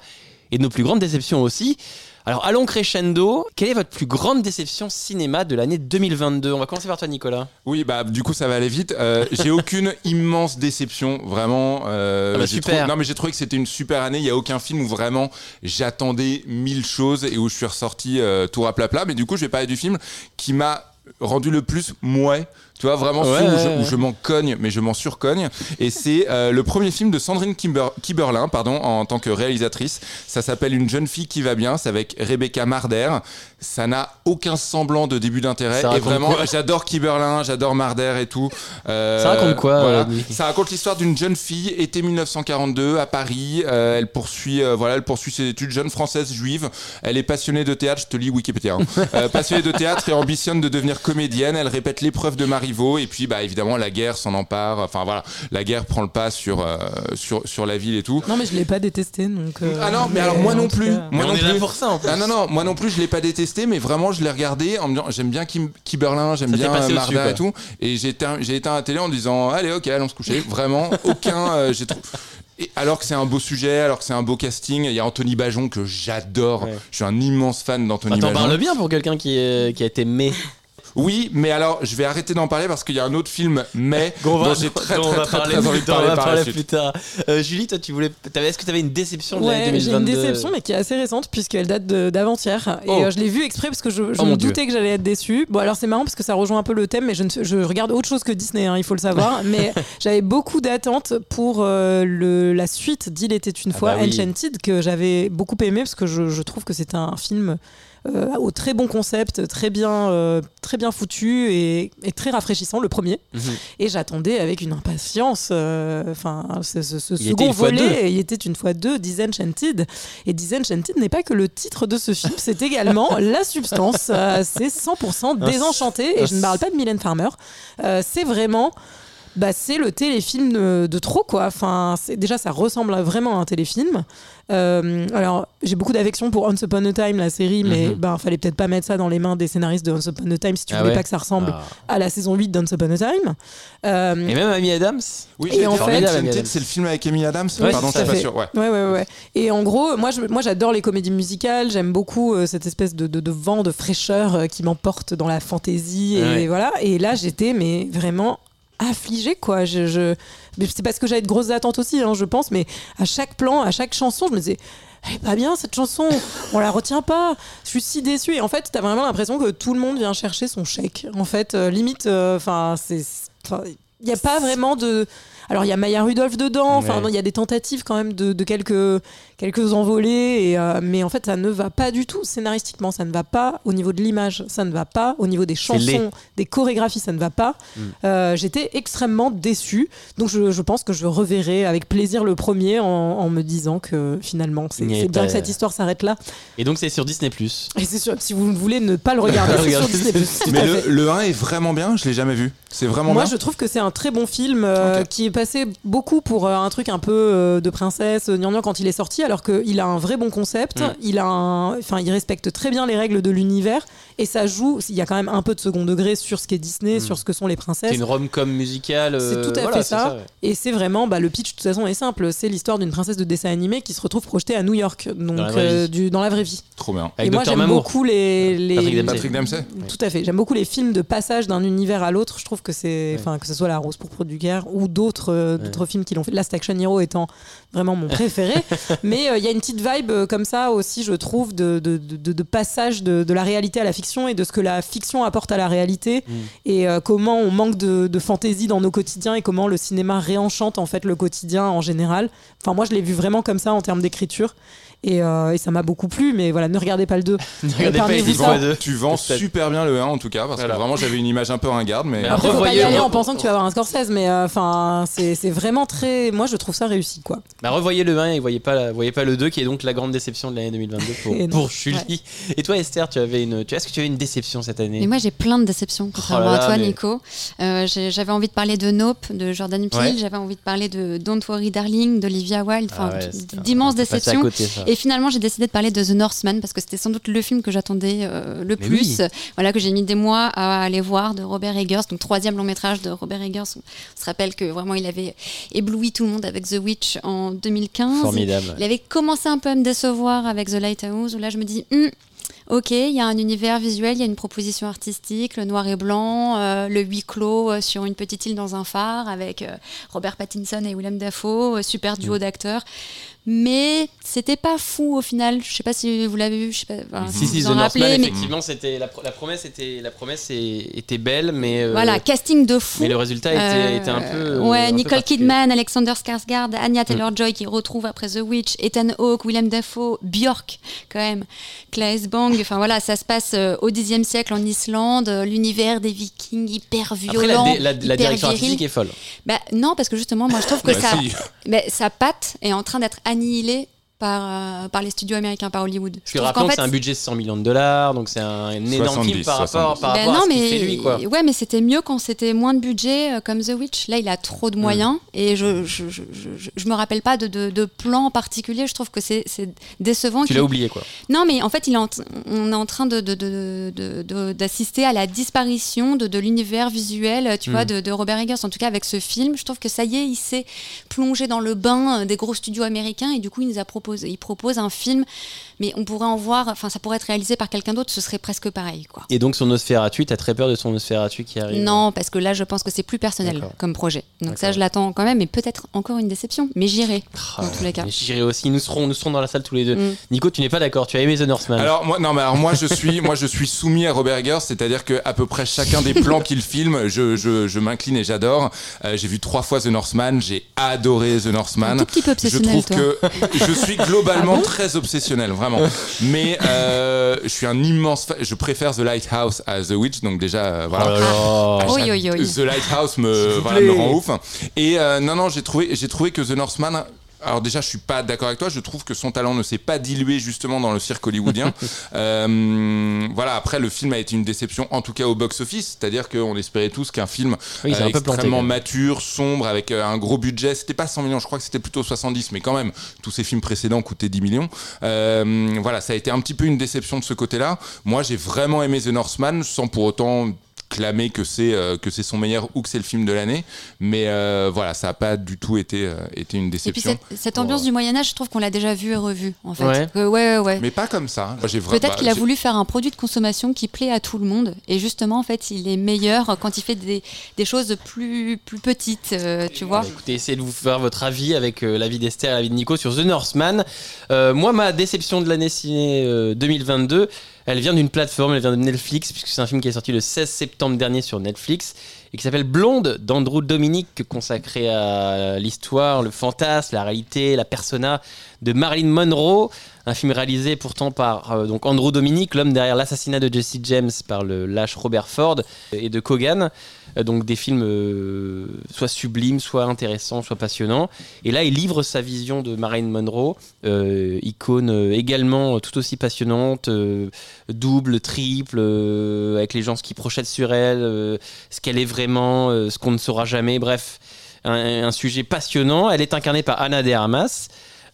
et de nos plus grandes déceptions aussi. Alors allons crescendo, quelle est votre plus grande déception cinéma de l'année 2022 On va commencer par toi Nicolas. Oui, bah du coup ça va aller vite. Euh, j'ai *laughs* aucune immense déception, vraiment. euh, Ah bah, j'ai super. trouvé- non mais j'ai trouvé que c'était une super année. Il y a aucun film où vraiment j'attendais mille choses et où je suis ressorti euh, tout à plat plat. Mais du coup je vais parler du film qui m'a rendu le plus mouais. Tu vois vraiment Ouais, où je, ouais. où je m'en cogne, mais je m'en surcogne. Et c'est euh, le premier film de Sandrine Kimber- Kiberlin, pardon, en tant que réalisatrice. Ça s'appelle Une jeune fille qui va bien. C'est avec Rebecca Marder. Ça n'a aucun semblant de début d'intérêt. Et vraiment, j'adore Kiberlin, j'adore Marder et tout. Euh, Ça raconte quoi, voilà. euh, Ça raconte l'histoire d'une jeune fille, été 1942 à Paris. Euh, elle poursuit, euh, voilà, elle poursuit ses études, jeune française juive. Elle est passionnée de théâtre. Je te lis Wikipédia. hein. *laughs* Euh, passionnée de théâtre et ambitionne de devenir comédienne. Elle répète l'épreuve de Marivaux et puis, bah évidemment, la guerre s'en empare. Enfin voilà, la guerre prend le pas sur euh, sur sur la ville et tout. Non, mais je l'ai pas détesté donc. euh, Ah non, mais alors moi non plus. Moi Mais non on est là plus. pour ça en plus. Ah non, non, moi non plus, je l'ai pas détesté, mais vraiment, je l'ai regardé en me disant, j'aime bien Kim, Kiberlin, j'aime Ça t'est bien euh, Marda et tout. Et j'ai éteint, éteint la télé en disant, allez, ok, allons se coucher. Vraiment, *laughs* aucun. euh, j'ai trou- Et alors que c'est un beau sujet, alors que c'est un beau casting, il y a Anthony Bajon que j'adore. Ouais. Je suis un immense fan d'Anthony Bajon. parle bien pour quelqu'un qui, qui a été mais. Oui, mais alors je vais arrêter d'en parler parce qu'il y a un autre film, mais *laughs* Dont j'ai *laughs* très dont très très, parler très plus envie de parler va par la parler suite. plus tard. Euh, Julie, toi, tu voulais, t'avais- est-ce que tu avais une déception de l'année Ouais, j'ai 2022 une déception, mais qui est assez récente, puisqu'elle date de- d'avant-hier. Et Oh. euh, je l'ai vue exprès parce que je, je Oh, me Dieu. doutais que j'allais être déçue. Bon, alors c'est marrant parce que ça rejoint un peu le thème, mais je, ne, je regarde autre chose que Disney, hein, il faut le savoir. *laughs* mais j'avais beaucoup d'attentes pour euh, le, la suite d'Il était une Ah fois, bah oui. Enchanted, que j'avais beaucoup aimé parce que je, je trouve que c'est un film. Euh, au très bon concept, très bien, euh, très bien foutu et, et très rafraîchissant, le premier. Mhm. Et j'attendais avec une impatience, euh, enfin, ce, ce- second volet, il était une fois deux, Disenchanted. Et Disenchanted n'est pas que le titre de ce film, c'est également *laughs* la substance. C'est 100% désenchanté. Et je ne parle pas de Mylène Farmer. C'est vraiment. Bah, c'est le téléfilm de, de trop quoi. Enfin, déjà ça ressemble à vraiment à un téléfilm. Euh, alors j'ai beaucoup d'affection pour Once Upon a Time la série, mais Mhm. ben fallait peut-être pas mettre ça dans les mains des scénaristes de Once Upon a Time si tu Ah voulais ouais pas que ça ressemble Ah. à la saison 8 d'Once Upon a Time. Euh, Et même Amy Adams Oui, Et en fait- c'est le film avec Amy Adams. Ouais, Pardon, je suis pas fait. sûr. Ouais. Ouais, ouais, ouais. Et en gros, moi, je- moi j'adore les comédies musicales. J'aime beaucoup euh, cette espèce de, de- de vent de fraîcheur euh, qui m'emporte dans la fantaisie. Et Ouais. voilà. Et là, j'étais mais vraiment affligée, quoi. Je, je... C'est parce que j'avais de grosses attentes aussi, hein, je pense. Mais à chaque plan, à chaque chanson, je me disais. Elle est pas bien cette chanson, on la retient pas. Je suis si déçue. Et en fait, t'as vraiment l'impression que tout le monde vient chercher son chèque. En fait, euh, limite, enfin, c'est, il n'y a pas vraiment de. Alors il y a Maya Rudolph dedans. Enfin, Ouais. non, il y a des tentatives quand même de, de quelques quelques envolées. Et, euh, mais en fait, ça ne va pas du tout scénaristiquement. Ça ne va pas au niveau de l'image. Ça ne va pas au niveau des chansons, des chorégraphies. Ça ne va pas. Mm. Euh, J'étais extrêmement déçue. Donc je, je pense que je reverrai avec plaisir le premier en, en me disant que finalement c'est bien pas- que cette histoire s'arrête là. Et donc c'est sur Disney+. *laughs* Et c'est sûr, si vous voulez ne pas le regarder, *laughs* c'est sur. Disney+. Mais le, le 1 est vraiment bien, je l'ai jamais vu. C'est vraiment Moi, bien. je trouve que c'est un très bon film euh, qui est passé beaucoup pour euh, un truc un peu euh, de princesse, euh, gnangnan quand il est sorti, alors qu'il a un vrai bon concept. Mm. Il a, un- enfin, il respecte très bien les règles de l'univers et ça joue. Il y a quand même un peu de second degré sur ce qu'est Disney, Mm. sur ce que sont les C'est princesses. une rom-com musicale. C'est euh, tout à voilà, fait c'est ça. ouais. Et c'est vraiment, bah, le pitch de toute façon est simple. C'est l'histoire d'une princesse de dessin animé qui se retrouve projetée à New York, donc Dans la vraie euh, vie. du, dans la vraie vie. Trop bien. Avec et moi j'aime beaucoup les, les Patrick Dempsey. Patrick Dempsey. tout à fait. J'aime beaucoup les films de passage d'un univers à l'autre. Je trouve que c'est, enfin, que ce soit La Rose pour du guerre ou d'autres, euh, Ouais. d'autres films qui l'ont fait. Last Action Hero étant vraiment mon préféré. *laughs* Mais euh, il y a une petite vibe euh, comme ça aussi, je trouve, de, de, de- de passage de, de la réalité à la fiction et de ce que la fiction apporte à la réalité Mm. et euh, comment on manque de, de fantaisie dans nos quotidiens et comment le cinéma réenchante en fait le quotidien en général. Enfin, moi, je l'ai vu vraiment comme ça en termes d'écriture. Et, euh, et ça m'a beaucoup plu, mais voilà, ne regardez pas le 2. *laughs* Ne regardez pas deux. Tu vends super bien le 1 en tout cas, parce Voilà. que vraiment j'avais une image un peu ringarde, mais. Mais Après, faut pas y aller en pensant que tu vas avoir un Scorsese, mais euh, enfin, c'est c'est vraiment très. Moi, je trouve ça réussi, quoi. Bah, revoyez le 1 et voyez pas, la- voyez pas le 2 qui est donc la grande déception de l'année 2022 pour, *laughs* pour Julie. Et toi Esther, tu avais une, tu, est-ce que tu avais une déception cette année? Mais moi, j'ai plein de déceptions, contrairement Oh là là, à toi, mais- Nico. Euh, J'avais envie de parler de Nope, de Jordan Peele. Ouais. J'avais envie de parler de Don't Worry Darling, d'Olivia Wilde. Enfin, Ah ouais, d'immenses déceptions. Et finalement, j'ai décidé de parler de The Northman parce que c'était sans doute le film que j'attendais euh, le Mais plus. oui. Voilà, que j'ai mis des mois à aller voir de Robert Eggers, donc troisième long métrage de Robert Eggers. On se rappelle que vraiment il avait ébloui tout le monde avec The Witch en 2015. Formidable. Il avait commencé un peu à me décevoir avec The Lighthouse, où là je me dis, Hmm, ok, il y a un univers visuel, il y a une proposition artistique, le noir et blanc, euh, le huis clos euh, sur une petite île dans un phare avec euh, Robert Pattinson et Willem Dafoe, super Mm. duo d'acteurs. Mais c'était pas fou au final. Je sais pas si vous l'avez vu, je sais pas enfin, Si, si, vous The en Northman, mais effectivement, c'était la, pro- la promesse était la promesse est- était belle, mais euh, voilà, casting de fou. mais le résultat était, Euh, était un peu ouais, un Nicole. Kidman, Alexander Skarsgård, Anya Taylor-Joy qui retrouve après The Witch, Ethan Hawke, Willem Dafoe, Björk quand même, Claes Bang. Enfin voilà, ça se passe euh, au Xe siècle en Islande, l'univers des Vikings hyper violent, Après, la, dé- la- la hyper direction viril. artistique est folle. Bah, non, parce que justement, moi je trouve que Bah, ça, si. bah, sa patte est en train d'être annihilée par, euh, par les studios américains, par Hollywood. Je Puis rappelons que fait, c'est un budget de 100 millions de dollars, donc c'est un énorme 70, film par rapport, 70. par Ben rapport non, à ce mais fait lui. Quoi. ouais, mais c'était mieux quand c'était moins de budget, euh, comme The Witch. Là, il a trop de moyens et je je, je, je, je me rappelle pas de, de, de plan particulier. Je trouve que c'est c'est décevant. Tu l'as oublié quoi. Non, mais en fait, il est en on est en train de de- de- de- de- d'assister à la disparition de, de l'univers visuel, tu Mm. vois, de, de Robert Eggers. En tout cas, avec ce film, je trouve que ça y est, il s'est plongé dans le bain euh, des gros studios américains et du coup, il nous a proposé propose, il propose un film, mais on pourrait en voir, enfin, ça pourrait être réalisé par quelqu'un d'autre, ce serait presque pareil, quoi. Et donc son Nosferatu, t'as très peur de son Nosferatu qui arrive Non, parce que là, je pense que c'est plus personnel comme projet. Donc ça, je l'attends quand même, mais peut-être encore une déception. Mais j'irai, dans tous les cas. J'irai aussi, nous serons, nous serons dans la salle tous les deux. Mm. Nico, tu n'es pas d'accord, tu as aimé The Northman. Alors moi non mais alors moi je suis moi je suis soumis à Robert Eggers, c'est-à-dire que à peu près chacun des plans qu'il filme, je, je, je m'incline et j'adore. Euh, j'ai vu trois fois The Northman, j'ai adoré The Northman. Un tout petit peu Je obsessionnel, trouve que je suis globalement très obsessionnel, vraiment. Mais euh, je suis un immense fan. Je préfère The Lighthouse à The Witch, donc déjà euh, voilà. Oh là là. Oui, oui, oui. The Lighthouse me, voilà, me rend ouf. Et euh, non, non, j'ai trouvé, j'ai trouvé que The Northman. Alors déjà, je suis pas d'accord avec toi. Je trouve que son talent ne s'est pas dilué justement dans le cirque hollywoodien. *laughs* Euh, voilà. Après, le film a été une déception, en tout cas au box-office. C'est-à-dire qu'on espérait tous qu'un film Oui, euh, un peu planté, extrêmement mature, sombre, avec euh, un gros budget. C'était pas 100 millions, je crois que c'était plutôt 70, mais quand même, tous ces films précédents coûtaient 10 millions. Euh, voilà, ça a été un petit peu une déception de ce côté-là. Moi, j'ai vraiment aimé The Northman, sans pour autant clamer que c'est euh, que c'est son meilleur ou que c'est le film de l'année mais euh, voilà ça a pas du tout été euh, été une Et puis déception cette, cette ambiance du Moyen Âge, je trouve qu'on l'a déjà vu et revu, en fait. Ouais. Ouais, ouais, ouais. mais pas comme ça j'ai vra- Peut-être bah, qu'il a voulu faire un produit de consommation qui plaît à tout le monde. Et justement, en fait, il est meilleur quand il fait des, des choses plus, plus petites, euh, tu vois. Bah, écoutez, essayez de vous faire votre avis avec euh, l'avis d'Esther et l'avis de Nico sur The Northman. Euh, moi, ma déception de l'année ciné euh, 2022, elle vient d'une plateforme, elle vient de Netflix, puisque c'est un film qui est sorti le 16 septembre dernier sur Netflix et qui s'appelle Blonde d'Andrew Dominic, consacré à l'histoire, le fantasme, la réalité, la persona de Marilyn Monroe. Un film réalisé pourtant par euh, Andrew Dominic, l'homme derrière l'assassinat de Jesse James par le lâche Robert Ford et de Kogan. Euh, donc des films euh, soit sublimes, soit intéressants, soit passionnants. Et là, il livre sa vision de Marilyn Monroe, euh, icône également tout aussi passionnante, double, triple, avec les gens ce qu'ils projettent sur elle, ce qu'elle est vraiment, ce qu'on ne saura jamais. Bref, un, un sujet passionnant. Elle est incarnée par Anna de Armas.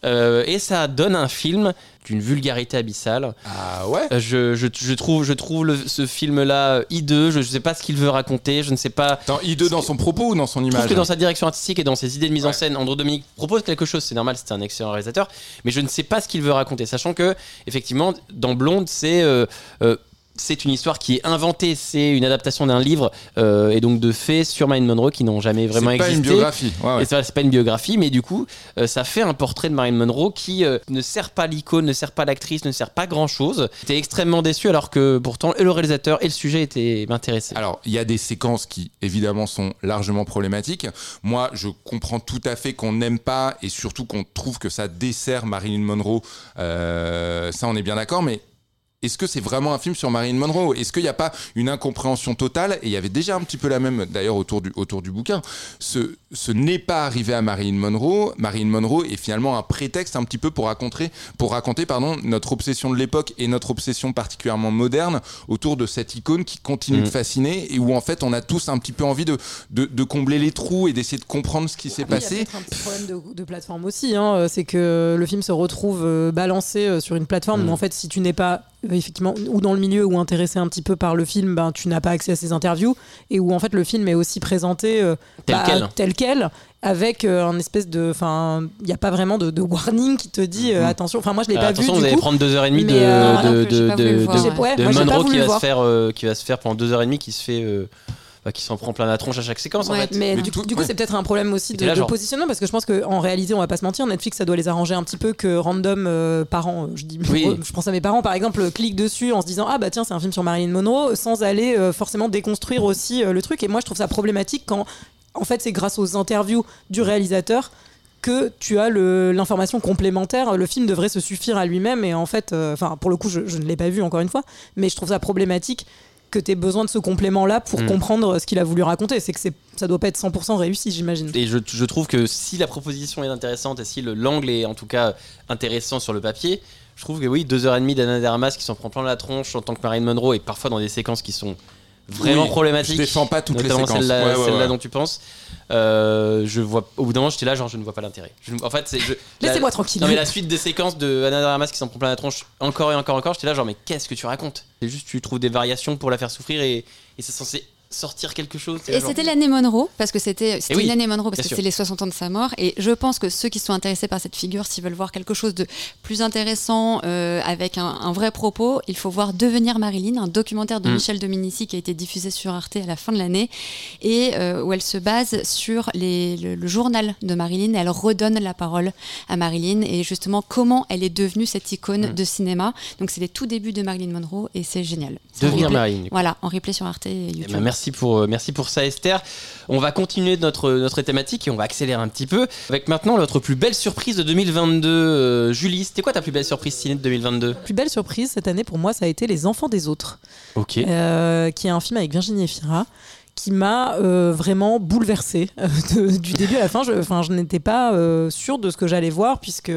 Euh, et ça donne un film d'une vulgarité abyssale. ah ouais? Euh, Je, je, je trouve, je trouve le- ce film-là euh, hideux. Je ne sais pas ce qu'il veut raconter. Je ne sais pas. Attends, hideux dans son propos ou dans son Je trouve image que dans sa direction artistique et dans ses idées de mise en scène, Andrew Dominique propose quelque chose. C'est normal, c'est un excellent réalisateur. Mais je ne sais pas ce qu'il veut raconter. Sachant que, effectivement, dans Blonde, c'est. euh, euh, c'est une histoire qui est inventée, c'est une adaptation d'un livre euh, et donc de faits sur Marilyn Monroe qui n'ont jamais vraiment c'est pas existé. une biographie ouais, ouais. C'est pas une biographie, mais du coup, euh, ça fait un portrait de Marilyn Monroe qui euh, ne sert pas l'icône, ne sert pas l'actrice, ne sert pas grand chose. J'étais extrêmement déçu alors que pourtant, et le réalisateur et le sujet étaient m'intéressaient. Alors, il y a des séquences qui, évidemment, sont largement problématiques. Moi, je comprends tout à fait qu'on n'aime pas et surtout qu'on trouve que ça dessert Marilyn Monroe. Ça, on est bien d'accord, mais est-ce que c'est vraiment un film sur Marilyn Monroe? Est-ce qu'il n'y a pas une incompréhension totale? Et il y avait déjà un petit peu la même, d'ailleurs, autour du, autour du bouquin. Ce, ce n'est pas arrivé à Marilyn Monroe. Marilyn Monroe est finalement un prétexte un petit peu pour raconter, pour raconter pardon, notre obsession de l'époque et notre obsession particulièrement moderne autour de cette icône qui continue Mm. de fasciner et où en fait on a tous un petit peu envie de, de, de combler les trous et d'essayer de comprendre ce qui s'est Après, Il y a passé. peut-être un petit problème de, de plateforme aussi. hein. C'est que le film se retrouve euh, balancé euh, sur une plateforme Mm. où en fait, si tu n'es pas effectivement ou dans le milieu ou intéressé un petit peu par le film, ben tu n'as pas accès à ces interviews et où en fait le film est aussi présenté euh, Tel bah, quel. tel quel, avec euh, un espèce de, enfin, il n'y a pas vraiment de, de warning qui te dit euh, Mhm. attention. Enfin, moi je l'ai Euh, pas attention, vu vous du allez coup. prendre deux heures et demie de, euh, de, j'ai de, de- Monroe qui va, se faire, euh, qui va se faire pendant deux heures et demie, qui se fait. Bah, qui s'en prend plein la tronche à chaque séquence en Ouais, fait. Mais, Mais du, tout- du coup, ouais. c'est peut-être un problème aussi de, là, de genre- positionnement parce que je pense qu'en réalité, on va pas se mentir, Netflix, ça doit les arranger un petit peu que random euh, parents, je dis, *laughs* Oui. je pense à mes parents par exemple, cliquent dessus en se disant ah bah tiens c'est un film sur Marilyn Monroe sans aller euh, forcément déconstruire aussi euh, le truc. Et moi, je trouve ça problématique quand en fait c'est grâce aux interviews du réalisateur que tu as l'information complémentaire. Le film devrait se suffire à lui-même et en fait, euh, enfin pour le coup, je, je ne l'ai pas vu encore une fois, mais je trouve ça problématique que tu aies besoin de ce complément-là pour Mm. comprendre ce qu'il a voulu raconter. C'est que ça doit pas être 100% réussi, j'imagine. Et je, je trouve que si la proposition est intéressante et si le- l'angle est en tout cas intéressant sur le papier, je trouve que oui, deux heures et demie d'Anna de Armas qui s'en prend plein la tronche en tant que Marilyn Monroe et parfois dans des séquences qui sont vraiment Oui, problématiques. Je défends pas toutes les séquences. celle-là Ouais, ouais, celle-là ouais. dont tu penses. Euh, je vois, au bout d'un moment, j'étais là, genre, je ne vois pas l'intérêt. Je- En fait, c'est. je- la- Laissez-moi tranquille. Non, mais la suite des séquences de Anna qui s'en prend plein la tronche encore et encore et encore, j'étais là, genre, mais qu'est-ce que tu racontes? C'est juste, tu trouves des variations pour la faire souffrir et, et c'est censé sortir quelque chose Et c'était l'année Monroe, parce que c'était c'était oui, une année Monroe, parce que c'est les 60 ans de sa mort. Et je pense que ceux qui sont intéressés par cette figure, s'ils veulent voir quelque chose de plus intéressant, euh, avec un, un vrai propos, il faut voir Devenir Marilyn, un documentaire de Mm. Michel Dominici qui a été diffusé sur Arte à la fin de l'année, et euh, où elle se base sur les, le, le journal de Marilyn. Elle redonne la parole à Marilyn, et justement comment elle est devenue cette icône Mm. de cinéma. Donc c'est les tout débuts de Marilyn Monroe, et c'est génial. Devenir Marilyn. Voilà, en replay sur Arte et Eh YouTube. ben, merci pour euh, merci pour ça Esther. On va continuer notre notre thématique et on va accélérer un petit peu avec maintenant notre plus belle surprise de 2022. Euh, Julie, c'était quoi ta plus belle surprise ciné de 2022 Plus belle surprise cette année pour moi, ça a été Les Enfants des autres, Ok. euh, qui est un film avec Virginie Efira qui m'a euh, vraiment bouleversée de- du début à la fin. Je, enfin, je n'étais pas sûre de ce que j'allais voir puisque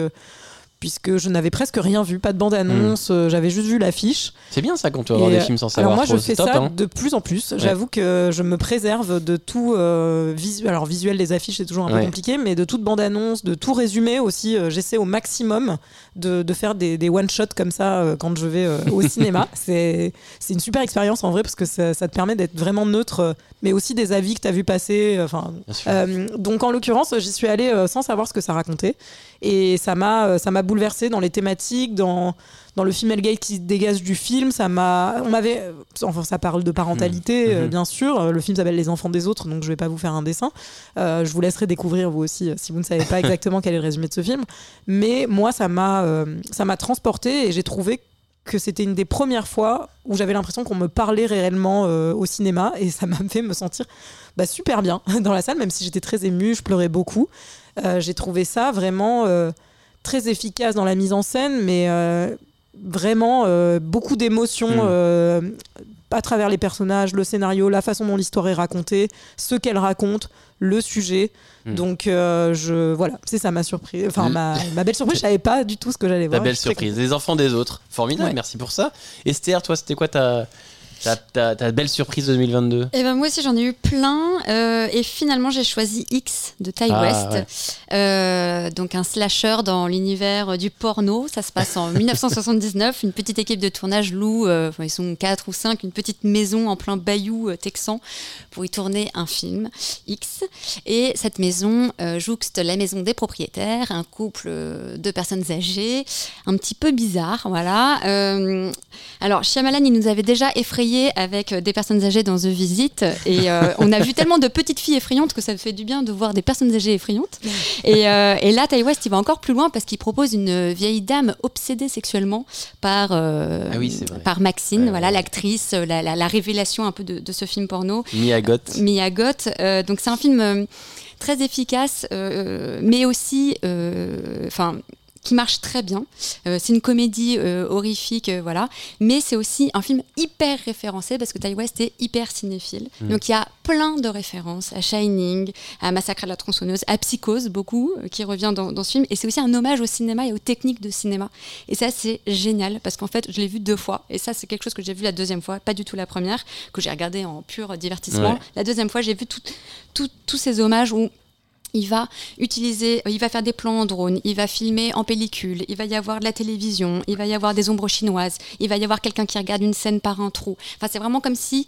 puisque je n'avais presque rien vu, pas de bande-annonce, euh, j'avais juste vu l'affiche. C'est bien ça quand tu vas voir des euh, films sans savoir Alors moi, je fais top, ça hein. de plus en plus. J'avoue que je me préserve de tout euh, visuel. Alors visuel, les affiches, c'est toujours un peu Ouais. compliqué, mais de toute bande-annonce, de tout résumé aussi. euh, J'essaie au maximum de, de faire des, des one-shots comme ça euh, quand je vais euh, au cinéma. *laughs* C'est une super expérience en vrai parce que ça, ça te permet d'être vraiment neutre, euh, mais aussi des avis que tu as vu passer. euh, Enfin, euh, donc en l'occurrence, j'y suis allée euh, sans savoir ce que ça racontait et ça m'a euh, ça m'a bouleversée dans les thématiques, dans dans le female gate qui se dégage du film. Ça m'a on m'avait enfin ça parle de parentalité euh, Mhm. bien sûr. Euh, Le film s'appelle Les enfants des autres, donc je vais pas vous faire un dessin. Euh, je vous laisserai découvrir vous aussi si vous ne savez pas *laughs* exactement quel est le résumé de ce film. Mais moi ça m'a euh, ça m'a transporté et j'ai trouvé que c'était une des premières fois où j'avais l'impression qu'on me parlait réellement euh, au cinéma et ça m'a fait me sentir bah, super bien *laughs* dans la salle, même si j'étais très émue, je pleurais beaucoup. Euh, j'ai trouvé ça vraiment euh, très efficace dans la mise en scène, mais euh, vraiment euh, beaucoup d'émotions Mm. euh, à travers les personnages, le scénario, la façon dont l'histoire est racontée, ce qu'elle raconte, le sujet. Mm. Donc euh, je voilà, c'est ça ma surprise, enfin Mm. ma, ma belle surprise. Je savais pas du tout ce que j'allais voir. belle suis très surprise. Les enfants des autres. Formidable, Ouais. merci pour ça. Esther, toi, c'était quoi ta, ta, belle surprise de 2022 Et ben moi aussi j'en ai eu plein euh, et finalement j'ai choisi X de Ty Ah, West, ouais. Euh, donc un slasher dans l'univers du porno. Ça se passe en *laughs* 1979. Une petite équipe de tournage loue, euh, ils sont quatre ou cinq, une petite maison en plein bayou euh, texan pour y tourner un film X. Et cette maison jouxte la maison des propriétaires, un couple de personnes âgées, un petit peu bizarre, voilà. Alors, Shyamalan, il nous avait déjà avec euh, des personnes âgées dans The Visit. Et euh, on a vu tellement de petites filles effrayantes que ça fait du bien de voir des personnes âgées effrayantes. Et, euh, et là, Ty West, il va encore plus loin parce qu'il propose une vieille dame obsédée sexuellement par, euh, Ah oui, par Maxine, voilà, l'actrice, la, la- la révélation un peu de, de ce film porno. Mia. Euh, donc c'est un film très efficace, mais aussi, enfin. Qui marche très bien. Euh, c'est une comédie euh, horrifique, euh, voilà. Mais c'est aussi un film hyper référencé parce que Ty West est hyper cinéphile. Mm. Donc il y a plein de références à Shining, à Massacre à la tronçonneuse, à Psychose, beaucoup, qui revient dans, dans ce film. Et c'est aussi un hommage au cinéma et aux techniques de cinéma. Et ça, c'est génial parce qu'en fait, je l'ai vu deux fois. Et ça, c'est quelque chose que j'ai vu la deuxième fois, pas du tout la première, que j'ai regardé en pur divertissement. Ouais. La deuxième fois, j'ai vu tous ces hommages où il va utiliser, il va faire des plans en drone, il va filmer en pellicule, il va y avoir de la télévision, il va y avoir des ombres chinoises, il va y avoir quelqu'un qui regarde une scène par un trou. Enfin, c'est vraiment comme si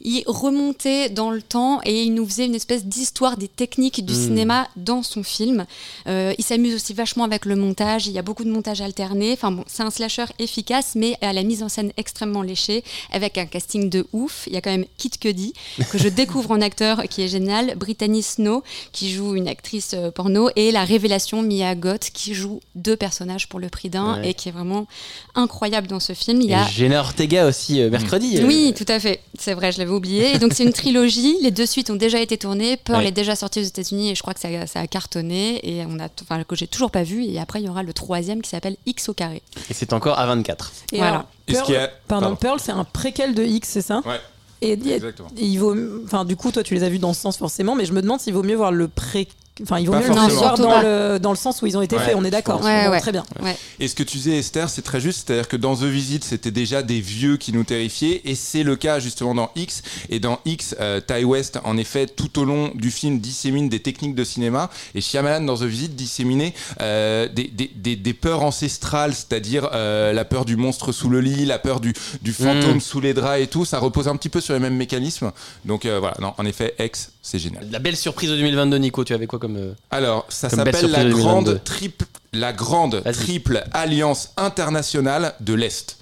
il remontait dans le temps et il nous faisait une espèce d'histoire des techniques du Mm. cinéma dans son film. Euh, il s'amuse aussi vachement avec le montage. Il y a beaucoup de montage alterné. Enfin bon, c'est un slasher efficace, mais à la mise en scène extrêmement léchée, avec un casting de ouf. Il y a quand même Kit Cudi que je *laughs* découvre en acteur qui est génial, Brittany Snow qui joue une actrice euh, porno et la révélation Mia Goth qui joue deux personnages pour le prix d'un Ouais. et qui est vraiment incroyable dans ce film. Il y a Jenna Ortega aussi, euh, mercredi. euh, oui, tout à fait. C'est vrai, je l'avais oublié. Et donc, c'est une trilogie. Les deux suites ont déjà été tournées. Pearl Ouais. est déjà sorti aux États-Unis et je crois que ça, ça a cartonné. Et on a, enfin, que j'ai toujours pas vu. Et après, il y aura le troisième qui s'appelle X au carré. Et c'est encore à 24. Et Voilà. alors, Pearl, a- pardon, pardon. Pearl, c'est un préquel de X, c'est ça Ouais. Et, et- Exactement. et il vaut, enfin, du coup, toi, tu les as vus dans ce sens forcément, mais je me demande s'il vaut mieux voir le préquel Enfin, il vaut Pas mieux le voir dans le, dans le sens où ils ont été Ouais, faits, on est d'accord. Ouais, ouais. Très bien. Ouais. Et ce que tu disais, Esther, c'est très juste. C'est-à-dire que dans The Visit, c'était déjà des vieux qui nous terrifiaient. Et c'est le cas justement dans X. Et dans X, euh, Ty West, en effet, tout au long du film, dissémine des techniques de cinéma. Et Shyamalan, dans The Visit, disséminait euh, des, des, des, des peurs ancestrales, c'est-à-dire euh, la peur du monstre sous le lit, la peur du, du fantôme Mm. sous les draps et tout. Ça repose un petit peu sur les mêmes mécanismes. Donc euh, voilà, non, en effet, X, c'est génial. La belle surprise de 2022, Nico, tu avais quoi comme. euh, Alors, ça s'appelle la surprise de 2022. grande triple, la grande Vas-y. triple alliance internationale de l'Est.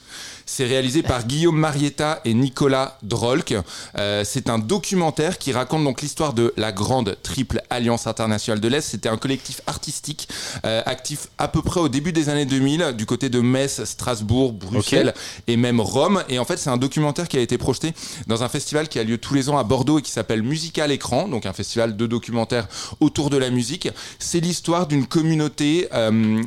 C'est réalisé par Guillaume Marietta et Nicolas Drolk. Euh, c'est un documentaire qui raconte donc l'histoire de la grande triple alliance internationale de l'Est. C'était un collectif artistique euh, actif à peu près au début des années 2000 du côté de Metz, Strasbourg, Bruxelles et même Rome. Et en fait, c'est un documentaire qui a été projeté dans un festival qui a lieu tous les ans à Bordeaux et qui s'appelle Musical Écran, donc un festival de documentaires autour de la musique. C'est l'histoire d'une communauté euh,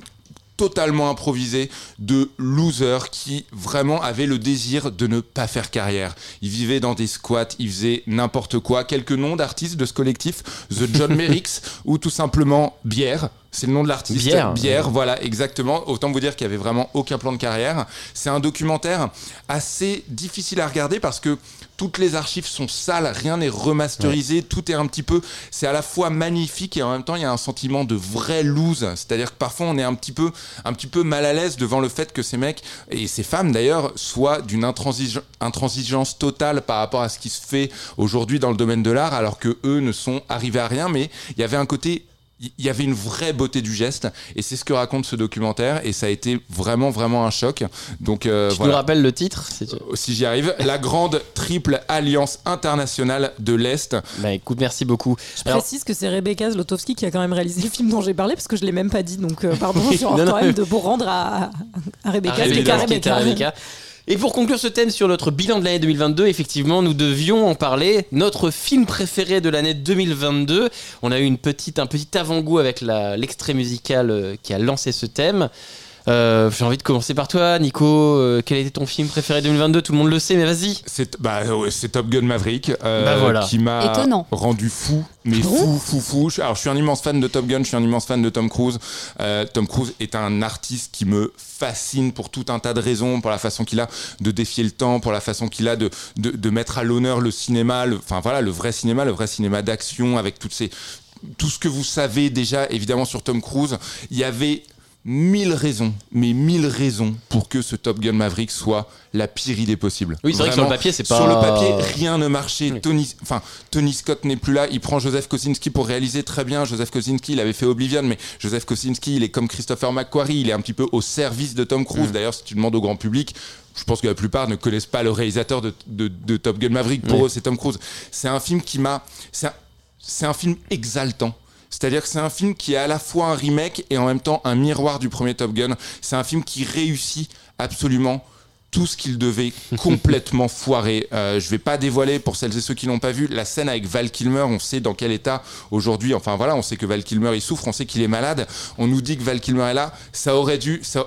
totalement improvisée de losers qui vraiment avaient le désir de ne pas faire carrière. Ils vivaient dans des squats, ils faisaient n'importe quoi. Quelques noms d'artistes de ce collectif, The John *laughs* Merricks ou tout simplement Bière. C'est le nom de l'artiste. Bière. Bière, voilà, exactement. Autant vous dire qu'il y avait vraiment aucun plan de carrière. C'est un documentaire assez difficile à regarder parce que toutes les archives sont sales, rien n'est remasterisé, tout est un petit peu, c'est à la fois magnifique et en même temps il y a un sentiment de vrai lose, c'est-à-dire que parfois on est un petit peu, un petit peu mal à l'aise devant le fait que ces mecs et ces femmes d'ailleurs soient d'une intransigeance, intransigeance totale par rapport à ce qui se fait aujourd'hui dans le domaine de l'art, alors que eux ne sont arrivés à rien, mais il y avait un côté il y avait une vraie beauté du geste et c'est ce que raconte ce documentaire et ça a été vraiment vraiment un choc donc euh, Tu voilà nous rappelles le titre si tu- si j'y arrive, la grande triple alliance internationale de l'Est. Bah écoute, merci beaucoup. Je Alors- précise que c'est Rebecca Zlotowski qui a quand même réalisé le film dont j'ai parlé parce que je l'ai même pas dit. Donc, euh, pardon, je *laughs* non, quand même de vous rendre à, à Rebecca. Ah, à Rebecca. Et pour conclure ce thème sur notre bilan de l'année 2022, effectivement, nous devions en parler. Notre film préféré de l'année 2022. On a eu une petite, un petit avant-goût avec l'extrait musical euh, qui a lancé ce thème. Euh, J'ai envie de commencer par toi, Nico. Euh, quel était ton film préféré 2022 Tout le monde le sait, mais vas-y. C'est bah, ouais, c'est Top Gun Maverick euh, Bah voilà. qui m'a rendu fou, mais fou, fou, fou. Je- Alors je suis un immense fan de Top Gun, je suis un immense fan de Tom Cruise. Euh, Tom Cruise est un artiste qui me fascine pour tout un tas de raisons, pour la façon qu'il a de défier le temps, pour la façon qu'il a de, de, de mettre à l'honneur le cinéma, le- enfin voilà, le vrai cinéma, le vrai cinéma d'action avec toutes ces tout ce que vous savez déjà évidemment sur Tom Cruise. Il y avait mille raisons, mais mille raisons pour que ce Top Gun Maverick soit la pire idée possible. Oui, c'est vrai que sur le papier, c'est pas- Sur le papier, rien ne marchait. Oui. Tony, enfin, Tony Scott n'est plus là. Il prend Joseph Kosinski pour réaliser très bien. Joseph Kosinski, il avait fait Oblivion, mais Joseph Kosinski, il est comme Christopher McQuarrie. Il est un petit peu au service de Tom Mm. Cruise. D'ailleurs, si tu demandes au grand public, je pense que la plupart ne connaissent pas le réalisateur de, de- de Top Gun Maverick. Pour Oui. eux, c'est Tom Cruise. C'est un film qui m'a. C'est un, c'est un film exaltant. C'est-à-dire que c'est un film qui est à la fois un remake et en même temps un miroir du premier Top Gun. C'est un film qui réussit absolument tout ce qu'il devait *laughs* complètement foirer. Euh, je vais pas dévoiler pour celles et ceux qui l'ont pas vu la scène avec Val Kilmer. On sait dans quel état aujourd'hui. Enfin voilà, on sait que Val Kilmer il souffre, on sait qu'il est malade. On nous dit que Val Kilmer est là. Ça aurait dû, ça,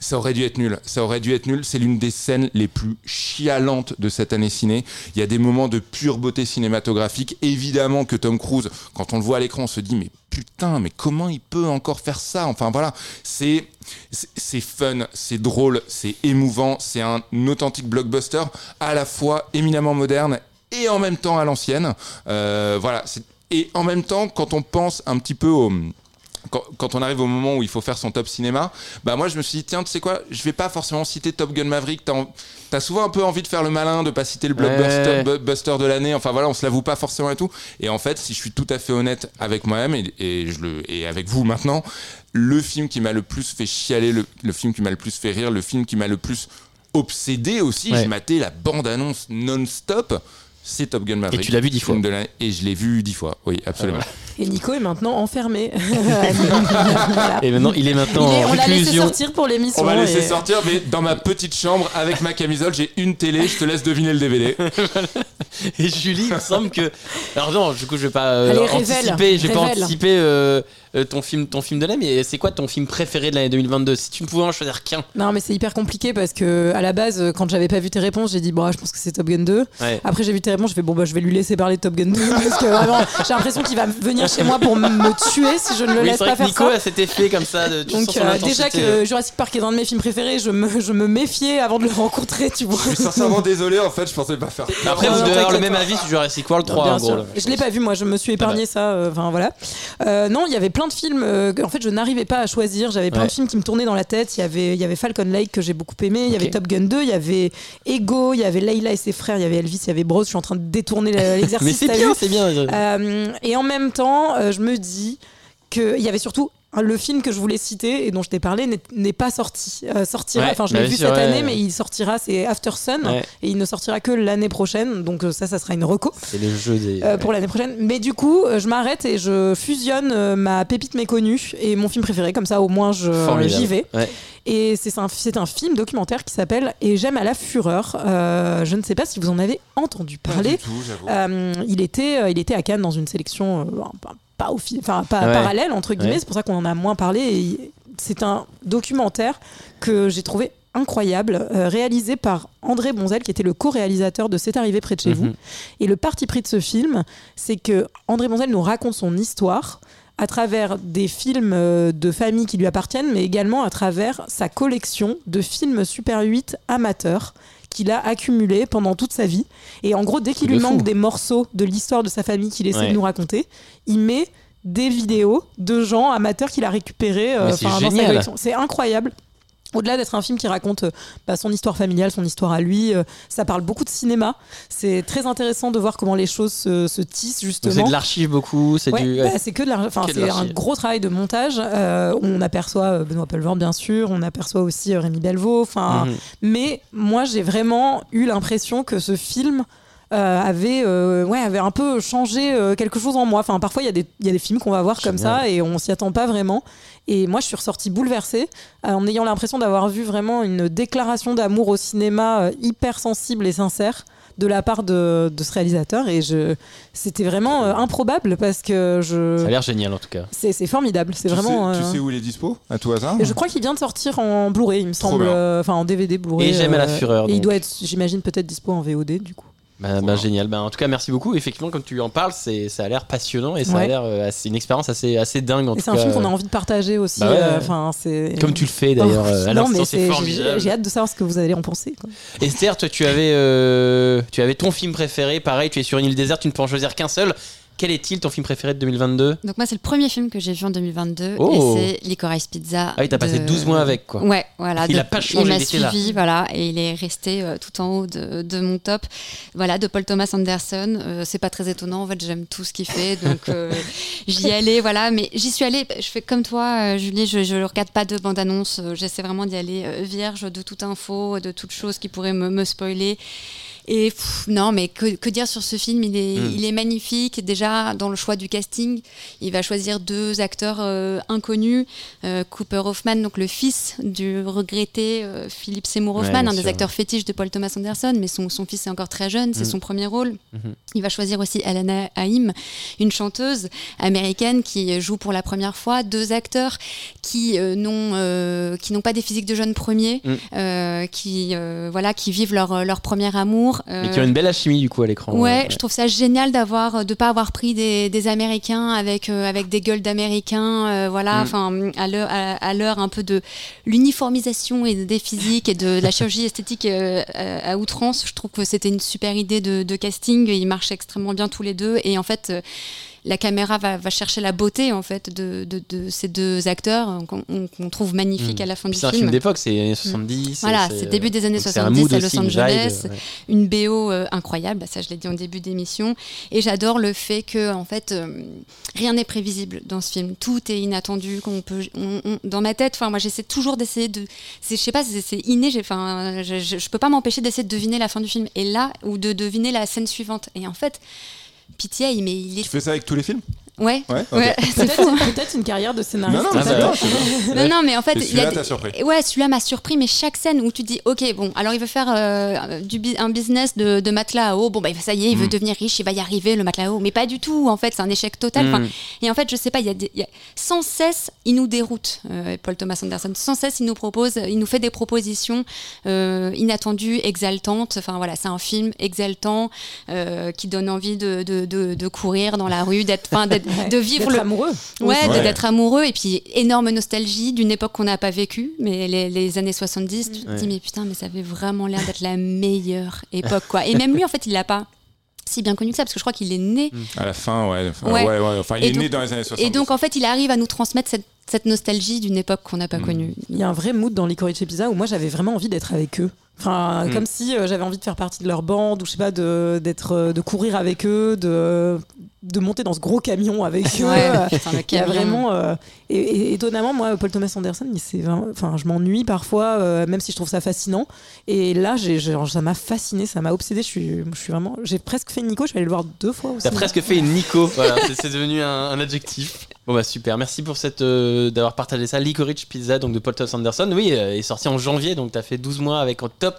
ça aurait dû être nul. Ça aurait dû être nul. C'est l'une des scènes les plus chialantes de cette année ciné. Il y a des moments de pure beauté cinématographique. Évidemment que Tom Cruise, quand on le voit à l'écran, on se dit mais putain, mais comment il peut encore faire ça? Enfin voilà, c'est c'est- fun, c'est drôle, c'est émouvant, c'est un authentique blockbuster à la fois éminemment moderne et en même temps à l'ancienne. Euh, voilà. Et en même temps, quand on pense un petit peu au quand, quand on arrive au moment où il faut faire son top cinéma, bah moi je me suis dit tiens tu sais quoi, je vais pas forcément citer Top Gun Maverick. T'as en- t'as souvent un peu envie de faire le malin, de pas citer le blockbuster Ouais. de l'année. Enfin voilà, on se l'avoue pas forcément et tout. Et en fait, si je suis tout à fait honnête avec moi-même et, et je le et avec vous maintenant, le film qui m'a le plus fait chialer, le, le film qui m'a le plus fait rire, le film qui m'a le plus obsédé aussi, Ouais. j'ai maté la bande-annonce non-stop. C'est Top Gun Maverick. Et tu l'as vu dix fois. De. Et je l'ai vu dix fois, oui, absolument. Et Nico est maintenant enfermé. *laughs* Voilà. Et maintenant, il est maintenant Il est- en on l'a laissé sortir pour l'émission. On va laisser et- sortir, mais dans ma petite chambre, avec ma camisole, j'ai une télé, je te laisse deviner le DVD. *laughs* Et Julie, il me semble que. Alors non, du coup, je vais pas euh, Allez, révèle, anticiper. Je vais pas anticiper euh, euh, ton film, ton film de l'année. Mais c'est quoi ton film préféré de l'année 2022 Si tu ne pouvais en choisir qu'un. Non, mais c'est hyper compliqué parce que à la base, quand j'avais pas vu tes réponses, j'ai dit bon, je pense que c'est Top Gun 2. Ouais. Après, j'ai vu tes réponses, je fais bon, bah, je vais lui laisser parler de Top Gun 2 *laughs* parce que vraiment, j'ai l'impression qu'il va venir chez moi pour me tuer si je ne le Oui, laisse pas faire Nico ça. a cet effet comme ça. De, tu Donc sens son euh, déjà que Jurassic Park est un de mes films préférés, je me, je me méfiais avant de le rencontrer, tu vois. Je suis sincèrement désolé, en fait, je pensais pas faire. Après, vous devez avoir le même avis sur Jurassic World 3 Bien en sûr. gros. là. Je l'ai pas vu, moi, je me suis épargné ça. euh, Enfin voilà. Euh, non, il y avait plein de films. euh, que, en fait, je n'arrivais pas à choisir. J'avais plein Ouais. de films qui me tournaient dans la tête. Il y avait, il y avait Falcon Lake que j'ai beaucoup aimé. Il y avait Top Gun 2. Il y avait Ego. Il y avait Leila et ses frères. Il y avait Elvis. Il y avait Bros. Je suis en train de détourner *laughs* l'exercice. Mais c'est bien, c'est bien. Euh, et en même temps, euh, je me dis qu'il y avait surtout le film que je voulais citer et dont je t'ai parlé n'est- pas sorti. Euh, sortira, Ouais, enfin, je bah l'ai vu cette année, mais il sortira, c'est After Sun, Ouais. et il ne sortira que l'année prochaine. Donc euh, ça, ça sera une reco C'est le jeu des. euh, pour l'année prochaine. Mais du coup, je m'arrête et je fusionne ma pépite méconnue et mon film préféré. Comme ça, au moins, j'y vais. Ouais. Et c'est un, c'est un film documentaire qui s'appelle Et j'aime à la fureur. Euh, je ne sais pas si vous en avez entendu parler. Pas du tout, j'avoue. Euh, il, était, il était à Cannes dans une sélection euh, pas, offi- enfin, pas Ouais. parallèle, entre guillemets. Ouais. C'est pour ça qu'on en a moins parlé. C'est un documentaire que j'ai trouvé incroyable, euh, réalisé par André Bonzel, qui était le co-réalisateur de C'est arrivé près de chez vous. Mhm. Et le parti pris de ce film, c'est que André Bonzel nous raconte son histoire à travers des films euh, de famille qui lui appartiennent, mais également à travers sa collection de films Super 8 amateurs qu'il a accumulés pendant toute sa vie. Et en gros, dès qu'il lui fou. manque des morceaux de l'histoire de sa famille qu'il essaie Ouais. de nous raconter, il met des vidéos de gens amateurs qu'il a récupérés euh, dans sa collection. C'est incroyable. Au-delà d'être un film qui raconte euh, bah, son histoire familiale, son histoire à lui, euh, ça parle beaucoup de cinéma. C'est très intéressant de voir comment les choses se, se tissent justement. c'est de l'archive beaucoup. C'est Ouais, du. bah, c'est que de la- enfin, Que de c'est un l'archive. gros travail de montage. Euh, on aperçoit Benoît Pelvord bien sûr, on aperçoit aussi Rémi Delvaux. Enfin, Mhm. mais moi j'ai vraiment eu l'impression que ce film euh, avait, euh, ouais, avait un peu changé euh, quelque chose en moi. Enfin, parfois il y, a des- il y a des films qu'on va voir comme ça et on s'y attend pas vraiment. Et moi je suis ressortie bouleversée euh, en ayant l'impression d'avoir vu vraiment une déclaration d'amour au cinéma euh, hyper sensible et sincère de la part de, de ce réalisateur et je c'était vraiment euh, improbable parce que je Ça a l'air génial en tout cas. c'est c'est formidable c'est Tu vraiment sais, tu euh, sais où il est dispo À tout hasard et je crois qu'il vient de sortir en Blu-ray, il me Trop semble, bien. euh, enfin en DVD Blu-ray. Et j'aime à la euh, fureur, Et il doit être, j'imagine, peut-être dispo en VOD du coup. Bah, bah, génial. Bah, en tout cas, merci beaucoup. Effectivement, comme tu en parles, c'est ça a l'air passionnant et ça a l'air euh, assez- une expérience assez assez dingue en Et tout c'est un film qu'on a envie de partager aussi. Bah ouais, euh, c'est. Comme tu le fais d'ailleurs. Oh, euh, à non, mais c'est c'est- j'ai formidable. j'ai hâte de savoir ce que vous allez en penser. quoi. Esther, toi, tu avais, euh, tu avais ton film préféré. Pareil, tu es sur une île déserte, tu ne peux en choisir qu'un seul. Quel est-il ton film préféré de 2022 Donc moi, c'est le premier film que j'ai vu en 2022 Oh. et c'est Licorice Pizza. Ah oui, t'as passé de- 12 mois avec, quoi. Ouais, voilà. Il de- a pas changé, Il m'a là. suivi, voilà, et il est resté euh, tout en haut de, de mon top. Voilà, de Paul Thomas Anderson. Euh, c'est pas très étonnant, en fait, j'aime tout ce qu'il fait, donc euh, *laughs* j'y allais, voilà. Mais j'y suis allée. Je fais comme toi, euh, Julie. Je, je regarde pas de bande-annonce. J'essaie vraiment d'y aller vierge de toute info, de toute chose qui pourrait me, me spoiler. Et pff, non, mais que, que dire sur ce film? Il est, Mm. il est magnifique. Déjà, dans le choix du casting, il va choisir deux acteurs euh, inconnus. Euh, Cooper Hoffman, donc le fils du regretté euh, Philippe Seymour Hoffman, un des acteurs fétiches de Paul Thomas Anderson, mais son, son fils est encore très jeune, c'est Mm. son premier rôle. Mhm. Il va choisir aussi Alana Haim, une chanteuse américaine qui joue pour la première fois, deux acteurs qui euh, n'ont euh, n'ont pas des physiques de jeunes premiers, Mm. euh, qui euh, voilà qui vivent leur leur premier amour. Mais euh, qui ont une belle alchimie du coup à l'écran. Ouais, je trouve ça génial d'avoir de pas avoir pris des, des Américains avec euh, avec des gueules d'Américains, euh, voilà, Mm. enfin à l'heure à, à l'heure un peu de l'uniformisation et des physiques et de la chirurgie esthétique euh, à, à outrance. Je trouve que c'était une super idée de, de casting. Ils marchent extrêmement bien tous les deux et en fait. La caméra va, va chercher la beauté en fait de, de, de ces deux acteurs qu'on on- qu'on trouve magnifiques Mm. à la fin du C'est un film. film d'époque, c'est les années 70. Voilà, et c'est début des années donc c'est un 70 mood à Los Angeles. ouais. une BO euh, incroyable, ça je l'ai dit en début d'émission, et j'adore le fait que en fait euh, rien n'est prévisible dans ce film, tout est inattendu, qu'on peut, on- on- dans ma tête, enfin moi j'essaie toujours d'essayer de, je sais pas, c'est inné, enfin je, je peux pas m'empêcher d'essayer de deviner la fin du film, et là ou de deviner la scène suivante, et en fait. Pitié, mais il est. Tu fais ça avec tous les films? Ouais, Ouais, ok. ouais, *laughs* c'est fou. Peut-être une carrière de scénariste. Non, non, mais Ah bah. Non, non, mais en fait, celui-là t'a surpris. Ouais, celui-là m'a surpris, mais chaque scène où tu dis, ok, bon, alors il veut faire euh, du bi- un business de, de matelas à eau, bon, bah ça y est, il veut Mm. devenir riche, il va y arriver, le matelas à eau, mais pas du tout, en fait, c'est un échec total. Mm. Et en fait, je sais pas, il y a, des, il y a- sans cesse, il nous déroute, euh, Paul Thomas Anderson, sans cesse, il nous propose, il nous fait des propositions euh, inattendues, exaltantes. Enfin voilà, c'est un film exaltant euh, qui donne envie de, de, de- de courir dans la rue, d'être, de vivre D'être le amoureux. Ouais, d'être amoureux et puis énorme nostalgie d'une époque qu'on n'a pas vécue, mais les, les années 70, tu te dis mais putain, mais ça avait vraiment l'air d'être la meilleure époque quoi. Et même lui en fait, il l'a pas si bien connu que ça parce que je crois qu'il est né À la fin, ouais. Enfin, Ouais. ouais, ouais, enfin, il Et est né dans les années 60. et donc en fait, il arrive à nous transmettre cette, cette nostalgie d'une époque qu'on n'a pas connue. Il y a un vrai mood dans Licorice Pizza où moi j'avais vraiment envie d'être avec eux. Enfin, Mm. comme si euh, j'avais envie de faire partie de leur bande ou je sais pas de d'être euh, de courir avec eux, de de monter dans ce gros camion avec *laughs* eux. Ouais, putain, le Il y a vraiment euh, et, et étonnamment moi Paul Thomas Anderson, il- c'est vraiment- enfin je m'ennuie parfois euh, même si je trouve ça fascinant. Et là j'ai genre, ça m'a fasciné, ça m'a obsédé. Je suis je suis vraiment j'ai presque fait Nico, je suis allée le voir deux fois aussi. T'as presque fait une Nico, *laughs* voilà, c'est- c'est devenu un, un adjectif. Bon bah super, merci pour cette euh, d'avoir partagé ça. Licorice Pizza donc de Paul Thomas Anderson, oui, euh, est sorti en janvier, donc t'as fait 12 mois avec en top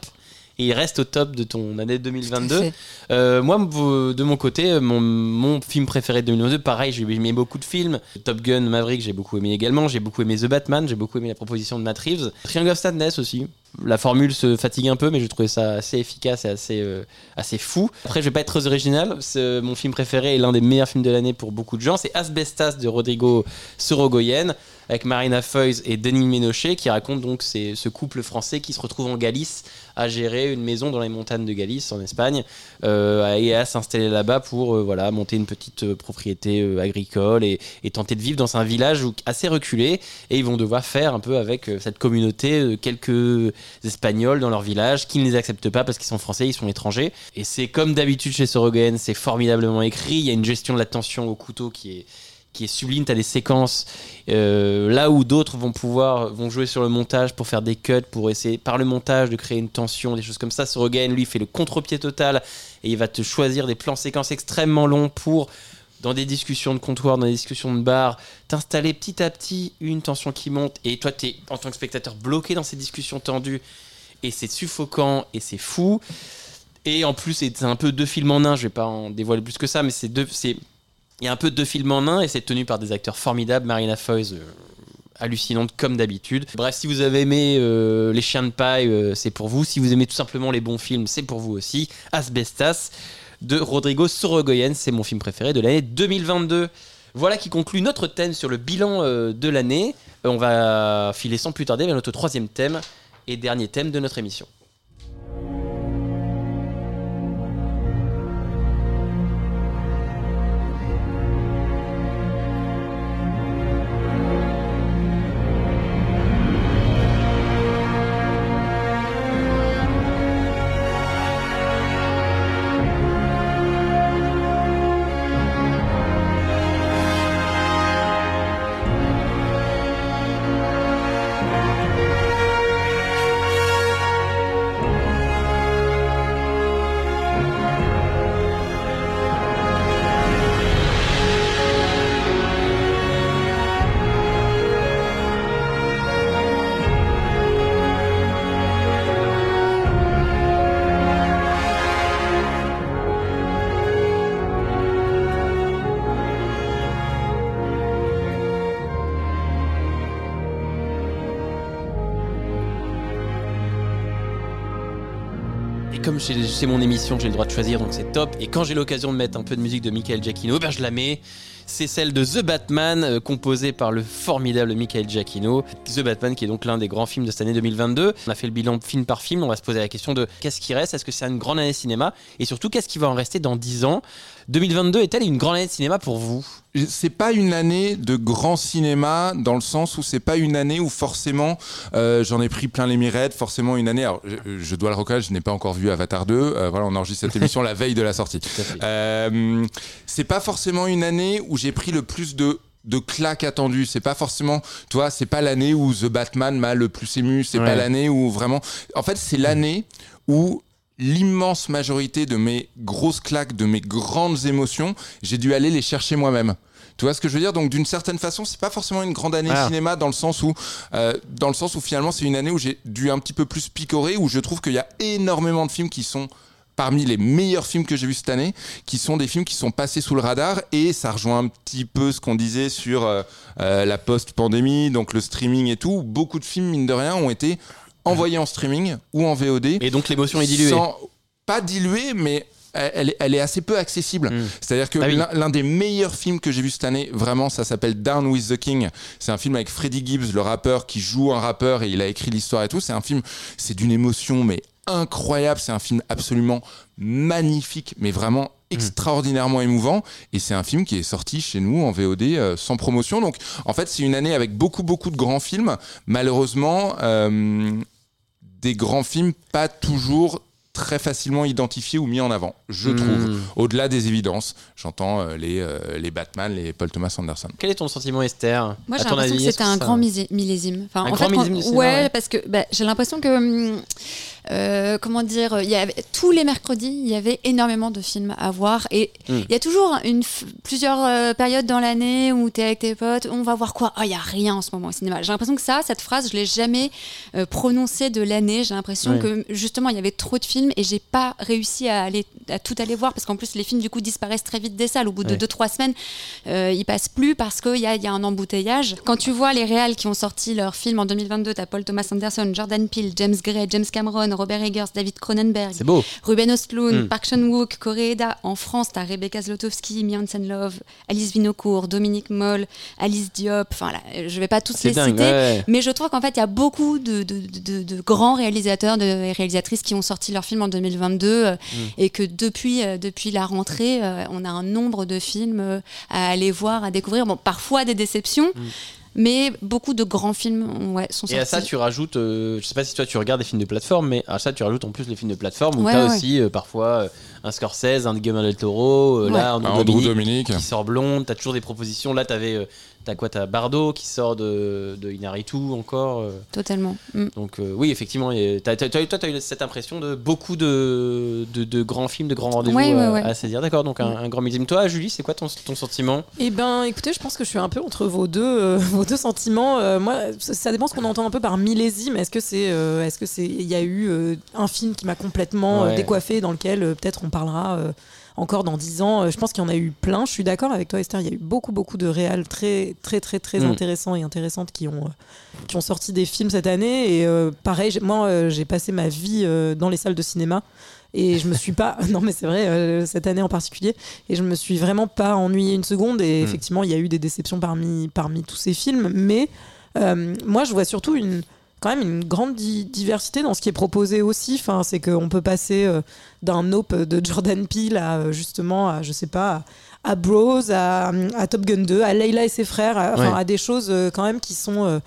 et il reste au top de ton année 2022. Tout à fait. Euh, moi, de mon côté, mon, mon film préféré de 2022, pareil, j'ai aimé beaucoup de films. Top Gun, Maverick, j'ai beaucoup aimé également. J'ai beaucoup aimé The Batman, j'ai beaucoup aimé la proposition de Matt Reeves. Triangle of Sadness aussi. La formule se fatigue un peu, mais je trouvais ça assez efficace et assez, euh, assez fou. Après, je vais pas être très original. Mon film préféré est l'un des meilleurs films de l'année pour beaucoup de gens. C'est Asbestas de Rodrigo Sorogoyen avec Marina Foïs et Denis Ménochet qui raconte donc ce couple français qui se retrouve en Galice à gérer une maison dans les montagnes de Galice en Espagne euh, et à s'installer là-bas pour euh, voilà monter une petite euh, propriété agricole et, tenter de vivre dans un village assez reculé et ils vont devoir faire un peu avec cette communauté quelques espagnols dans leur village qui ne les acceptent pas parce qu'ils sont français ils sont étrangers. Et c'est comme d'habitude chez Sorogoyen c'est formidablement écrit il y a une gestion de la tension au couteau qui est qui est sublime, tu as des séquences euh, là où d'autres vont pouvoir vont jouer sur le montage pour faire des cuts, pour essayer par le montage de créer une tension, des choses comme ça. Sorogan, lui, fait le contre-pied total et il va te choisir des plans séquences extrêmement longs pour, dans des discussions de comptoir, dans des discussions de bar, t'installer petit à petit une tension qui monte et toi, tu es en tant que spectateur bloqué dans ces discussions tendues et c'est suffocant et c'est fou. Et en plus, c'est un peu deux films en un, je vais pas en dévoiler plus que ça, mais c'est deux, c'est il y a un peu de deux films en un et c'est tenu par des acteurs formidables. Marina Foïs, euh, hallucinante comme d'habitude. Bref, si vous avez aimé euh, Les Chiens de Paille, euh, c'est pour vous. Si vous aimez tout simplement les bons films, c'est pour vous aussi. Asbestas de Rodrigo Sorogoyen, c'est mon film préféré de l'année 2022. Voilà qui conclut notre thème sur le bilan euh, de l'année. On va filer sans plus tarder vers notre troisième thème et dernier thème de notre émission. Et comme c'est mon émission, j'ai le droit de choisir, donc c'est top. Et quand j'ai l'occasion de mettre un peu de musique de Michael Giacchino, ben je la mets. C'est celle de The Batman, euh, composée par le formidable Michael Giacchino. The Batman, qui est donc l'un des grands films de cette année 2022. On a fait le bilan film par film. On va se poser la question de qu'est-ce qui reste? Est-ce que c'est une grande année cinéma? Et surtout, qu'est-ce qui va en rester dans 10 ans? 2022 est-elle une grande année de cinéma pour vous? C'est pas une année de grand cinéma dans le sens où c'est pas une année où forcément euh, j'en ai pris plein les mirettes, forcément une année. Alors je, je dois le reconnaître, je n'ai pas encore vu Avatar 2. Euh, voilà, on enregistre cette émission la veille de la sortie. *laughs* Euh, c'est pas forcément une année où j'ai pris le plus de de claques attendues. C'est pas forcément, toi, c'est pas l'année où The Batman m'a le plus ému. C'est Ouais. pas l'année où vraiment. En fait, c'est l'année où l'immense majorité de mes grosses claques, de mes grandes émotions, j'ai dû aller les chercher moi-même. Tu vois ce que je veux dire? Donc d'une certaine façon, c'est pas forcément une grande année Ah. cinéma dans le sens où, euh, dans le sens où finalement c'est une année où j'ai dû un petit peu plus picorer, où je trouve qu'il y a énormément de films qui sont parmi les meilleurs films que j'ai vus cette année, qui sont des films qui sont passés sous le radar et ça rejoint un petit peu ce qu'on disait sur euh, euh, la post-pandémie, donc le streaming et tout. Beaucoup de films mine de rien ont été envoyés en streaming ou en VOD Et donc l'émotion est diluée. sans- pas dilué, mais elle, est, elle est assez peu accessible. Mm. C'est-à-dire que Ah oui. l'un des meilleurs films que j'ai vu cette année, vraiment, ça s'appelle Down with the King. C'est un film avec Freddie Gibbs, le rappeur, qui joue un rappeur et il a écrit l'histoire et tout. C'est un film, c'est d'une émotion, mais incroyable. C'est un film absolument magnifique, mais vraiment extraordinairement émouvant. Et c'est un film qui est sorti chez nous en VOD euh, sans promotion. Donc, en fait, c'est une année avec beaucoup, beaucoup de grands films. Malheureusement, euh, des grands films pas toujours très facilement identifiés ou mis en avant, je Hmm. trouve. Au-delà des évidences, j'entends euh, les, euh, les Batman, les Paul Thomas Anderson. Quel est ton sentiment, Esther? Moi, j'ai l'impression que c'était un grand millésime. Enfin, Un en grand fait, millésime du cinéma, ouais, ouais. parce parce que bah, j'ai l'impression que, hum, euh, comment dire, il y avait tous les mercredis, il y avait énormément de films à voir, et il Mm. y a toujours une, plusieurs euh, périodes dans l'année où tu es avec tes potes, on va voir quoi? Oh, il y a rien en ce moment au cinéma. J'ai l'impression que ça, cette phrase, je l'ai jamais euh, prononcée de l'année. J'ai l'impression Ouais. que justement, il y avait trop de films et j'ai pas réussi à aller à tout aller voir parce qu'en plus les films du coup disparaissent très vite des salles. Au bout de Ouais. 2-3 semaines, euh, ils passent plus parce qu'il y a, il y a un embouteillage. Quand tu vois les réals qui ont sorti leurs films en 2022, t'as Paul Thomas Anderson, Jordan Peele, James Gray, James Cameron, Robert Eggers, David Cronenberg, beau. Ruben Östlund, Mm. Park Chan-wook, Koreeda. En France, t'as Rebecca Zlotowski, Mia Hansen-Love, Alice Vinocourt, Dominique Moll, Alice Diop. Enfin, là, je vais pas tous les dingue. citer. ouais. Mais je trouve qu'en fait, il y a beaucoup de, de- de- de grands réalisateurs et réalisatrices qui ont sorti leurs films en 2022 euh, et que depuis, euh, depuis la rentrée, euh, on a un nombre de films à aller voir, à découvrir. Bon, parfois des déceptions, mais beaucoup de grands films ouais, sont Et à sortis. ça, tu rajoutes, euh, je sais pas si toi tu regardes des films de plateforme, mais à ça, tu rajoutes en plus les films de plateforme où Ouais, tu as ouais. aussi euh, parfois euh, un Scorsese, un Guillermo del Toro, euh, Ouais. là, un Andrew Andrew Dominique Dominique. qui sort blonde, tu as toujours des propositions. Là, tu avais. T'as quoi T'as Bardo qui sort de, de Inaritu encore. euh, Totalement. Mm. donc euh, oui, effectivement, t'as- t'as- t'as eu- toi, tu as eu cette impression de beaucoup de, de, de grands films, de grands rendez-vous Ouais, ouais, euh, ouais. à saisir. D'accord, donc un, un grand millésime. Toi, Julie, c'est quoi ton, ton sentiment? Eh ben, écoutez, je pense que je suis un peu entre vos deux, euh, *laughs* vos deux sentiments. Euh, moi, ça, ça dépend ce qu'on entend un peu par millésime. Est-ce que c'est, euh, est-ce que c'est, il y a eu euh, un film qui m'a complètement euh, décoiffé, dans lequel euh, peut-être on parlera euh, encore dans dix ans. Euh, je pense qu'il y en a eu plein. Je suis d'accord avec toi, Esther. Il y a eu beaucoup, beaucoup de réals très, très, très, très Mm. intéressants et intéressantes qui ont, euh, qui ont sorti des films cette année. Et euh, pareil, moi, euh, j'ai passé ma vie euh, dans les salles de cinéma. Et je me suis pas, *laughs* non mais c'est vrai, cette année en particulier, et je me suis vraiment pas ennuyée une seconde. Et Mm. effectivement, il y a eu des déceptions parmi, parmi tous ces films, mais moi je vois surtout une, quand même une grande di- diversité dans ce qui est proposé aussi. Enfin, c'est qu'on peut passer euh, d'un Nope de Jordan Peele à euh, justement, à, je sais pas, à, à Bros, à, à Top Gun 2, à Leila et ses frères, à, enfin, Ouais. à des choses euh, quand même qui sont.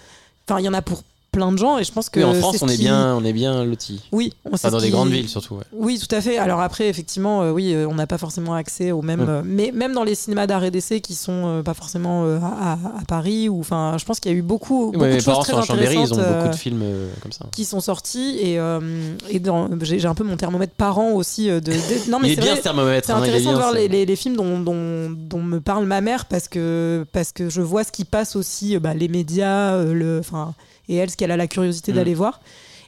Enfin, il y en a pour plein de gens, et je pense que Oui, en France, ce on est qui- bien, on est bien lotis. Oui, on Enfin, sait dans des qui- grandes villes surtout. ouais. oui, tout à fait. Alors après, effectivement, euh, oui, euh, on n'a pas forcément accès aux mêmes. Mm. euh, mais même dans les cinémas d'art et d'essai qui sont pas forcément à, Paris, ou enfin, je pense qu'il y a eu beaucoup, beaucoup Ouais, de mes choses parents très sont Chambéry, ils ont intéressantes, beaucoup de films comme ça. qui sont sortis et, et j'ai un peu mon thermomètre parent aussi de, de- non mais c'est bien ce thermomètre. c'est hein, intéressant de voir les, les- les films dont, dont, dont me parle ma mère parce que, parce que je vois ce qui passe aussi, bah, les médias, le, enfin, et elle, ce qu'elle a la curiosité Mm. d'aller voir.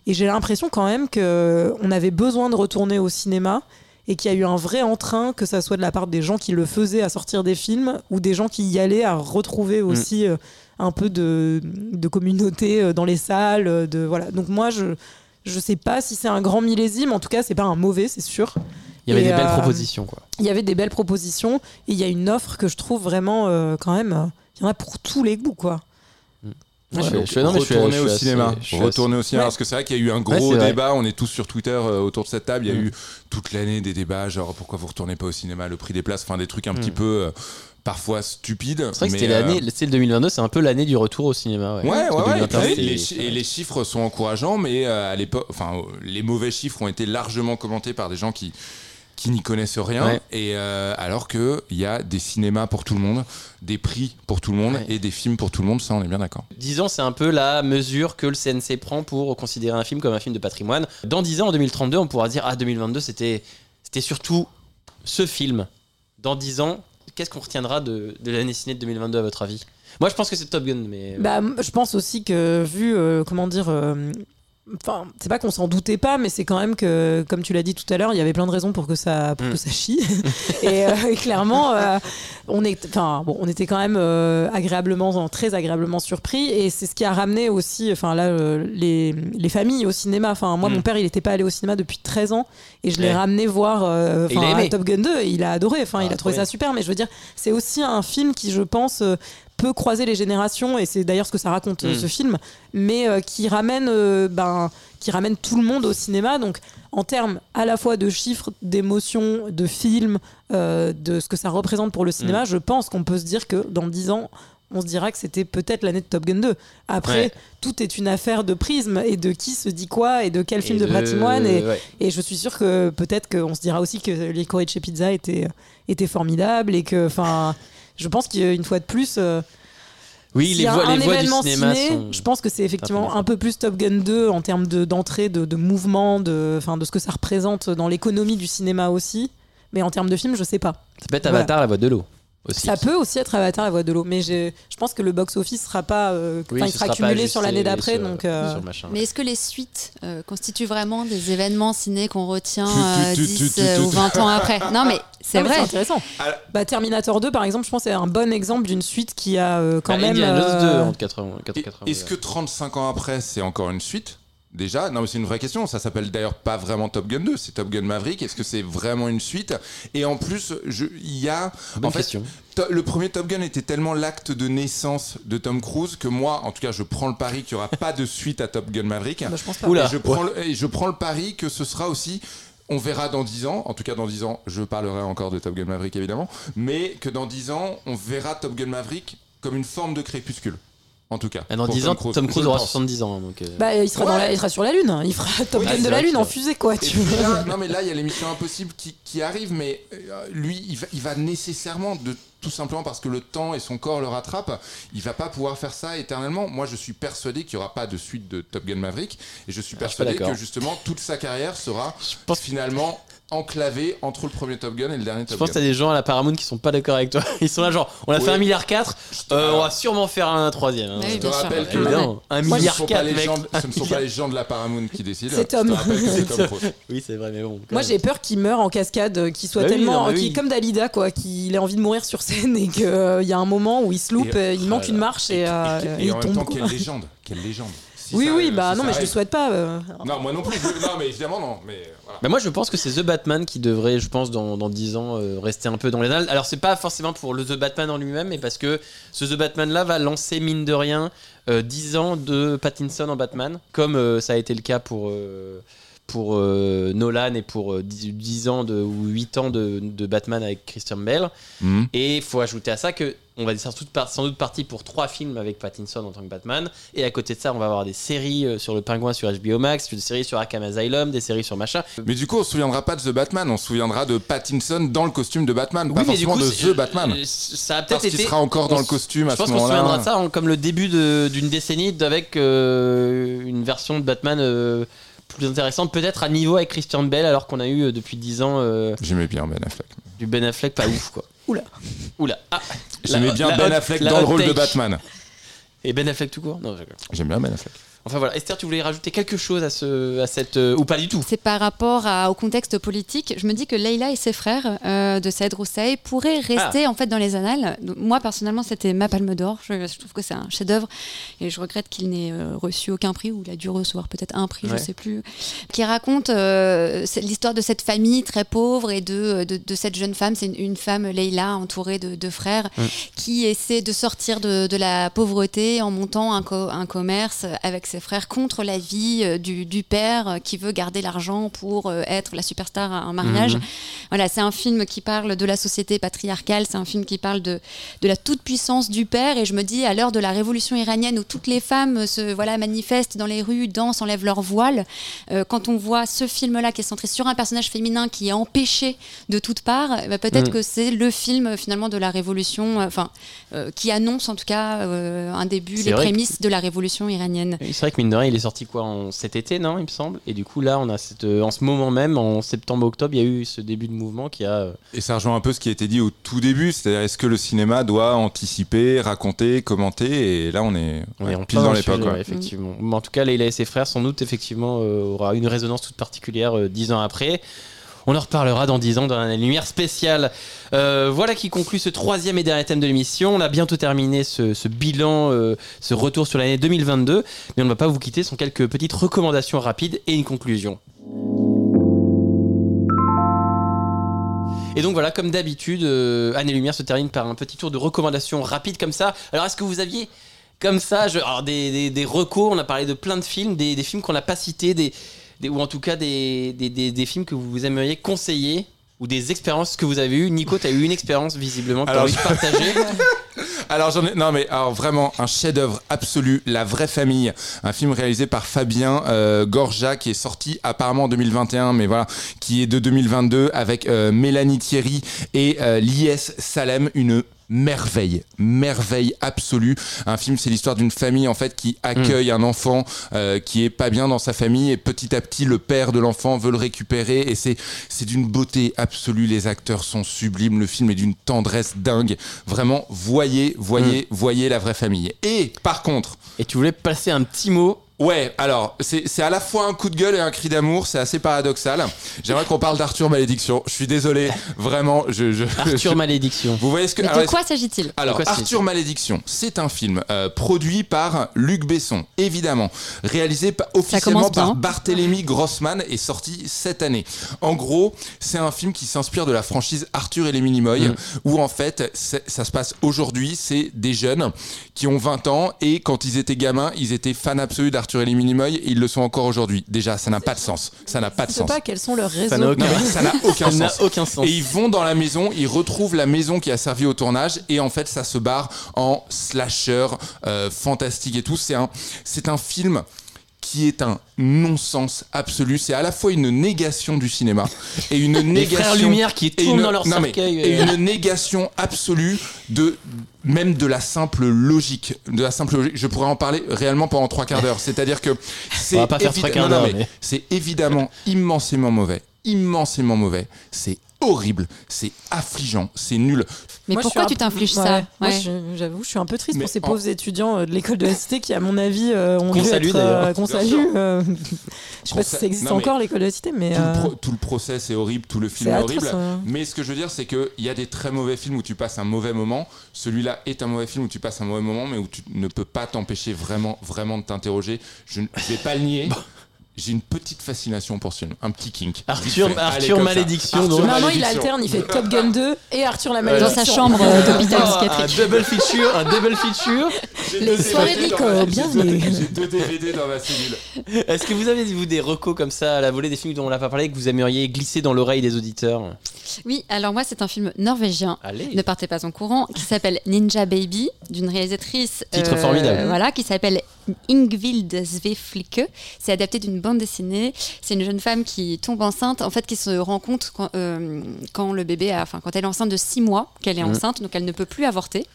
Et j'ai l'impression quand même qu'on avait besoin de retourner au cinéma et qu'il y a eu un vrai entrain, que ça soit de la part des gens qui le faisaient à sortir des films ou des gens qui y allaient à retrouver Mm. aussi euh, un peu de, de communauté euh, dans les salles. euh, De, voilà. Donc moi, je je sais pas si c'est un grand millésime, en tout cas, c'est pas un mauvais, c'est sûr. Il y avait Et, des belles euh, propositions, quoi. Il y avait des belles propositions et il y a une offre que je trouve vraiment euh, quand même. euh, Il y en a pour tous les goûts, quoi. Ouais, je- je- non, mais je suis- retourner je au cinéma. assez- Retourner au cinéma. Ouais. Parce que c'est vrai qu'il y a eu un Ouais, gros vrai. débat. On est tous sur Twitter euh, autour de cette table. Il y a Mm. eu toute l'année des débats, genre pourquoi vous retournez pas au cinéma, le prix des places, enfin des trucs un Mm. petit peu euh, parfois stupides. C'est vrai que c'était euh, l'année, c'était le 2022, c'est un peu l'année du retour au cinéma. Ouais, Ouais, ouais, Parce que ouais. 2021, Et, les, et les chiffres sont encourageants, mais à l'époque, enfin, les mauvais chiffres ont été largement commentés par des gens qui qui n'y connaissent rien. Ouais. Et euh, alors que il y a des cinémas pour tout le monde, des prix pour tout le monde Ouais. et des films pour tout le monde, ça on est bien d'accord. 10 ans, c'est un peu la mesure que le CNC prend pour considérer un film comme un film de patrimoine. Dans 10 ans, en 2032, on pourra dire Ah, 2022, c'était, c'était surtout ce film. Dans 10 ans, qu'est-ce qu'on retiendra de, de l'année ciné de 2022 à votre avis? Moi, je pense que c'est Top Gun, mais. Bah, m- je pense aussi que vu, euh, comment dire, euh, Enfin, c'est pas qu'on s'en doutait pas, mais c'est quand même que, comme tu l'as dit tout à l'heure, il y avait plein de raisons pour que ça, pour Mm. que ça chie. *laughs* et, euh, et clairement, euh, on, est, enfin, bon, on était quand même euh, agréablement, très agréablement surpris. Et c'est ce qui a ramené aussi, enfin là, euh, les, les familles au cinéma. Enfin, moi, Mm. mon père, il n'était pas allé au cinéma depuis 13 ans, et je l'ai Ouais. ramené voir euh, à Top Gun 2. Et il a adoré. Enfin, il Ah, a trouvé ça super. Mais je veux dire, c'est aussi un film qui, je pense. Peut croiser les générations et c'est d'ailleurs ce que ça raconte euh, Mm. ce film mais euh, qui ramène euh, ben qui ramène tout le monde au cinéma donc en termes à la fois de chiffres d'émotions de films euh, de ce que ça représente pour le cinéma Mm. je pense qu'on peut se dire que dans 10 ans on se dira que c'était peut-être l'année de Top Gun 2 après Ouais. tout est une affaire de prisme et de qui se dit quoi et de quel film de, patrimoine et, ouais. et je suis sûre que peut-être qu'on se dira aussi que les Corée de chez Pizza étaient, étaient formidables et que, enfin, je pense qu'une fois de plus, euh, Oui, les y a voix, un les voix du cinéma ciné, sont. je pense que c'est effectivement un peu plus Top Gun 2 en termes de- d'entrée, de, de mouvement, de, ce que ça représente dans l'économie du cinéma aussi. Mais en termes de film, je sais pas. Ça peut être Voilà. Avatar, la voix de l'eau aussi. Ça peut aussi être Avatar, la voix de l'eau, mais je pense que le box-office sera pas, euh, Oui, enfin, il ce sera sera pas cumulé sur l'année ajusté d'après, donc. euh, Mais est-ce que les suites euh, constituent vraiment des événements ciné qu'on retient Tu- tu- euh, tu- 10 tu- tu- euh, tu- ou 20 ans après? Non, mais *laughs* c'est vrai. intéressant. Ah. Bah, Terminator 2, par exemple, je pense que c'est un bon exemple d'une suite qui a euh, quand Bah, même. Indiana Jones euh, 2 entre 80 Et- 80. Est-ce que 35 ans après, c'est encore une suite? Déjà, non, mais c'est une vraie question. Ça s'appelle d'ailleurs pas vraiment Top Gun 2, c'est Top Gun Maverick. Est-ce que c'est vraiment une suite? Et en plus, il y a. Bonne en fait, question. To- le premier Top Gun était tellement l'acte de naissance de Tom Cruise que moi, en tout cas, je prends le pari qu'il n'y aura pas de suite à Top Gun Maverick. bah, je pense pas. Oula. Et je, prends le, et je prends le pari que ce sera aussi. On verra dans 10 ans, en tout cas dans 10 ans, je parlerai encore de Top Gun Maverick évidemment, mais que dans 10 ans, on verra Top Gun Maverick comme une forme de crépuscule. En tout cas. Ah, Dans pour 10 ans, Tom Cruise aura pense. 70 ans. Donc, euh, Bah, il sera, dans la- il sera sur la Lune. Il fera Top Oui, Gun de la Lune en fusée, quoi. Tu vois. là, non mais là il y a l'émission Impossible qui, qui arrive, mais euh, lui il va, il va nécessairement de tout simplement parce que le temps et son corps le rattrapent, il va pas pouvoir faire ça éternellement. Moi je suis persuadé qu'il y aura pas de suite de Top Gun Maverick et je suis Ah, persuadé que justement toute sa carrière sera je pense, finalement enclavée entre le premier Top Gun et le dernier je Top pense que Gun. t'as des gens à la Paramount qui sont pas d'accord avec toi. *laughs* Ils sont là, genre, on a fait un milliard 4, on va sûrement faire un troisième. hein. Je te sûr. rappelle que un ce ne milliard sont pas 4, les mec. gens, Un ce ne sont pas les gens de la Paramount qui décident. C'est Tom. Je. *laughs* *laughs* Oui, c'est vrai, mais bon. Moi, j'ai peur qu'il meure en cascade, euh, qu'il soit Bah oui, tellement. non, oui. Comme Dalida, quoi, qu'il ait envie de mourir sur scène et qu'il y a un moment où il se loupe, Et- euh, il manque Ah une marche et, euh, Et, et et il en même tombe. temps, quelle légende, quelle légende. Si oui, ça- oui, si bah non, mais je le souhaite pas. euh. Non, moi non plus. je- Non, mais évidemment non. Mais voilà. Bah moi je pense que c'est The Batman qui devrait, je pense, dans, dans 10 ans, euh, rester un peu dans les annales. Alors c'est pas forcément pour le The Batman en lui-même, mais parce que ce The Batman là va lancer, mine de rien, euh, 10 ans de Pattinson en Batman, comme euh, ça a été le cas pour, euh, pour euh, Nolan et pour euh, 10, 10 ans de, ou 8 ans de, de Batman avec Christian Bale. Mhm. Et il faut ajouter à ça que on va sans doute, par- sans doute parti pour trois films avec Pattinson en tant que Batman. Et à côté de ça, on va avoir des séries euh, sur le Pingouin sur HBO Max, des séries sur Arkham Asylum, des séries sur machin. Mais du coup, on se souviendra pas de The Batman, on se souviendra de Pattinson dans le costume de Batman, pas Oui, du forcément coup, de The Batman. euh, Ça a peut-être qu'il été. sera encore dans on le costume à Je ce pense qu'on se moment-là. souviendra de ça en- comme le début d'une décennie avec euh, une version de Batman plus intéressante, peut-être à niveau avec Christian Bale, alors qu'on a eu euh, depuis 10 ans euh, J'aimais bien Ben Affleck. du Ben Affleck pas ouf quoi. Oula. Oula. Ah, J'aimais La- bien la Ben hot- Affleck la dans le rôle de take. Batman. Et Ben Affleck tout court? Non, je. J'aime bien Ben Affleck. Enfin voilà, Esther, tu voulais rajouter quelque chose à, ce, à cette. euh, ou pas du tout? C'est par rapport à- au contexte politique. Je me dis que Leila et ses frères euh, de Saïd Rousseil pourraient rester en fait dans les annales. Moi personnellement, c'était ma Palme d'Or. Je, je trouve que c'est un chef-d'œuvre et je regrette qu'il n'ait euh, reçu aucun prix ou il a dû recevoir peut-être un prix, Ouais. je sais plus. Qui raconte l'histoire de cette famille très pauvre et de, de, de cette jeune femme. C'est une, une femme Leila entourée de, de frères Mm. qui essaie de sortir de, de la pauvreté en montant un, co- un commerce avec ses frères contre la vie euh, du, du père euh, qui veut garder l'argent pour euh, être la superstar à un mariage. Mhm. Voilà, c'est un film qui parle de la société patriarcale, c'est un film qui parle de, de la toute-puissance du père. Et je me dis, à l'heure de la révolution iranienne où toutes les femmes se voilà, manifestent dans les rues, dansent, enlèvent leur voile, euh, quand on voit ce film-là qui est centré sur un personnage féminin qui est empêché de toutes parts, eh ben, peut-être Mhm. que c'est le film finalement de la révolution, enfin, euh, qui annonce en tout cas euh, un début, les que- prémices de la révolution iranienne. C'est vrai que mine de rien, il est sorti quoi en cet été, non, il me semble. Et du coup, là, on a cette, euh, en ce moment même, en septembre-octobre, il y a eu ce début de mouvement qui a. euh, Et ça rejoint un peu ce qui a été dit au tout début, c'est-à-dire est-ce que le cinéma doit anticiper, raconter, commenter? Et là, on est, On ouais, est pile dans l'époque. ouais. effectivement. Mais en tout cas, Leila et ses frères, sans doute, effectivement, euh, aura une résonance toute particulière euh, dix ans après. On en reparlera dans dix ans dans la lumière spéciale. Euh, voilà qui conclut ce troisième et dernier thème de l'émission. On a bientôt terminé ce, bilan, euh, ce retour sur l'année 2022. Mais on ne va pas vous quitter sans quelques petites recommandations rapides et une conclusion. Et donc voilà, comme d'habitude, euh, Anne et Lumière se termine par un petit tour de recommandations rapides comme ça. Alors est-ce que vous aviez comme ça, des, des, des recos, on a parlé de plein de films, des, des films qu'on n'a pas cités, des, des- ou en tout cas des, des, des- films que vous aimeriez conseiller ou des expériences que vous avez eues. Nico, tu as eu une expérience visiblement que tu as envie de partager. *laughs* Alors j'en ai non mais alors vraiment un chef-d'œuvre absolu, La vraie famille, un film réalisé par Fabien euh, Gorja qui est sorti apparemment en 2021 mais voilà qui est de 2022 avec euh, Mélanie Thierry et euh, Lies Salem une merveille, merveille absolue. Un film, c'est l'histoire d'une famille en fait qui accueille un enfant euh, qui est pas bien dans sa famille et petit à petit le père de l'enfant veut le récupérer et c'est c'est d'une beauté absolue. Les acteurs sont sublimes, le film est d'une tendresse dingue. Vraiment, voyez, voyez, voyez la vraie famille. Et par contre, Et tu voulais passer un petit mot. Ouais, alors c'est c'est à la fois un coup de gueule et un cri d'amour, c'est assez paradoxal. J'aimerais qu'on parle d'Arthur Malédiction. Je suis désolé, *laughs* vraiment. Je, je- Arthur je- *laughs* Malédiction. Vous voyez ce que Mais alors, de quoi s'agit-il? Alors, quoi Arthur Malédiction, c'est un film euh, produit par Luc Besson, évidemment, réalisé pa- officiellement par Barthélemy Grossman et sorti cette année. En gros, c'est un film qui s'inspire de la franchise Arthur et les Minimoys, Mm. où en fait, ça se passe aujourd'hui, c'est des jeunes qui ont 20 ans et quand ils étaient gamins, ils étaient fans absolus d'Arthur et les Minimoys et ils le sont encore aujourd'hui. Déjà, ça n'a pas de sens. Ça n'a pas de Je sais sens. pas quels sont leurs réseaux. Ça n'a aucun, Non, mais ça n'a aucun ça n'a sens. aucun sens. Et ils vont dans la maison, ils retrouvent la maison qui a servi au tournage et en fait ça se barre en slasher euh, fantastique et tout. C'est un, c'est un film qui est un non-sens absolu. C'est à la fois une négation du cinéma *laughs* et une Les négation frères Lumière qui tournent une- dans leur non, mais- cercueil. et euh, une négation absolue de même de la simple logique. De la simple logique. Je pourrais en parler réellement pendant trois quarts d'heure. C'est-à-dire que c'est évi- évidemment immensément mauvais. Immensément mauvais. C'est horrible c'est affligeant c'est nul Mais Moi, pourquoi tu t'infliges ça Ouais. j'avoue, je suis un peu triste Mais pour ces en- pauvres étudiants euh, de l'école de la cité qui, à mon avis, euh, ont Qu'on dû salue, être, euh, qu'on salue. euh, *laughs* je sais pas si ça existe non, encore l'école de la cité, mais tout, euh, le pro- tout le procès c'est horrible tout le film est atroce. horrible euh. mais ce que je veux dire, c'est qu'il y a des très mauvais films où tu passes un mauvais moment. Celui-là est un mauvais film où tu passes un mauvais moment, mais où tu ne peux pas t'empêcher vraiment, vraiment de t'interroger. Je ne vais pas le nier. J'ai une petite fascination pour ce film, un petit kink. Arthur, fait. Arthur. Malédiction. Arthur donc. Normalement, il alterne, il fait Top Gun 2 et Arthur la Dans malédiction. sa chambre euh, d'hôpital Oh, un psychiatrique. double feature, un double feature. Les soirées Nico, dans bienvenue. deux- J'ai deux DVD dans ma cellule. Est-ce que vous avez vous des recos comme ça à la volée des films dont on n'a pas parlé que vous aimeriez glisser dans l'oreille des auditeurs Oui, alors moi, c'est un film norvégien. Allez. Ne partez pas en courant, qui s'appelle Ninja Baby, d'une réalisatrice. euh, Titre formidable. Voilà, qui s'appelle Ingvild Sveflike. C'est adapté d'une bande dessinée. C'est une jeune femme qui tombe enceinte, en fait, qui se rend compte quand, euh, quand le bébé, a- enfin, quand elle est enceinte de 6 mois, qu'elle est enceinte, donc elle ne peut plus avorter.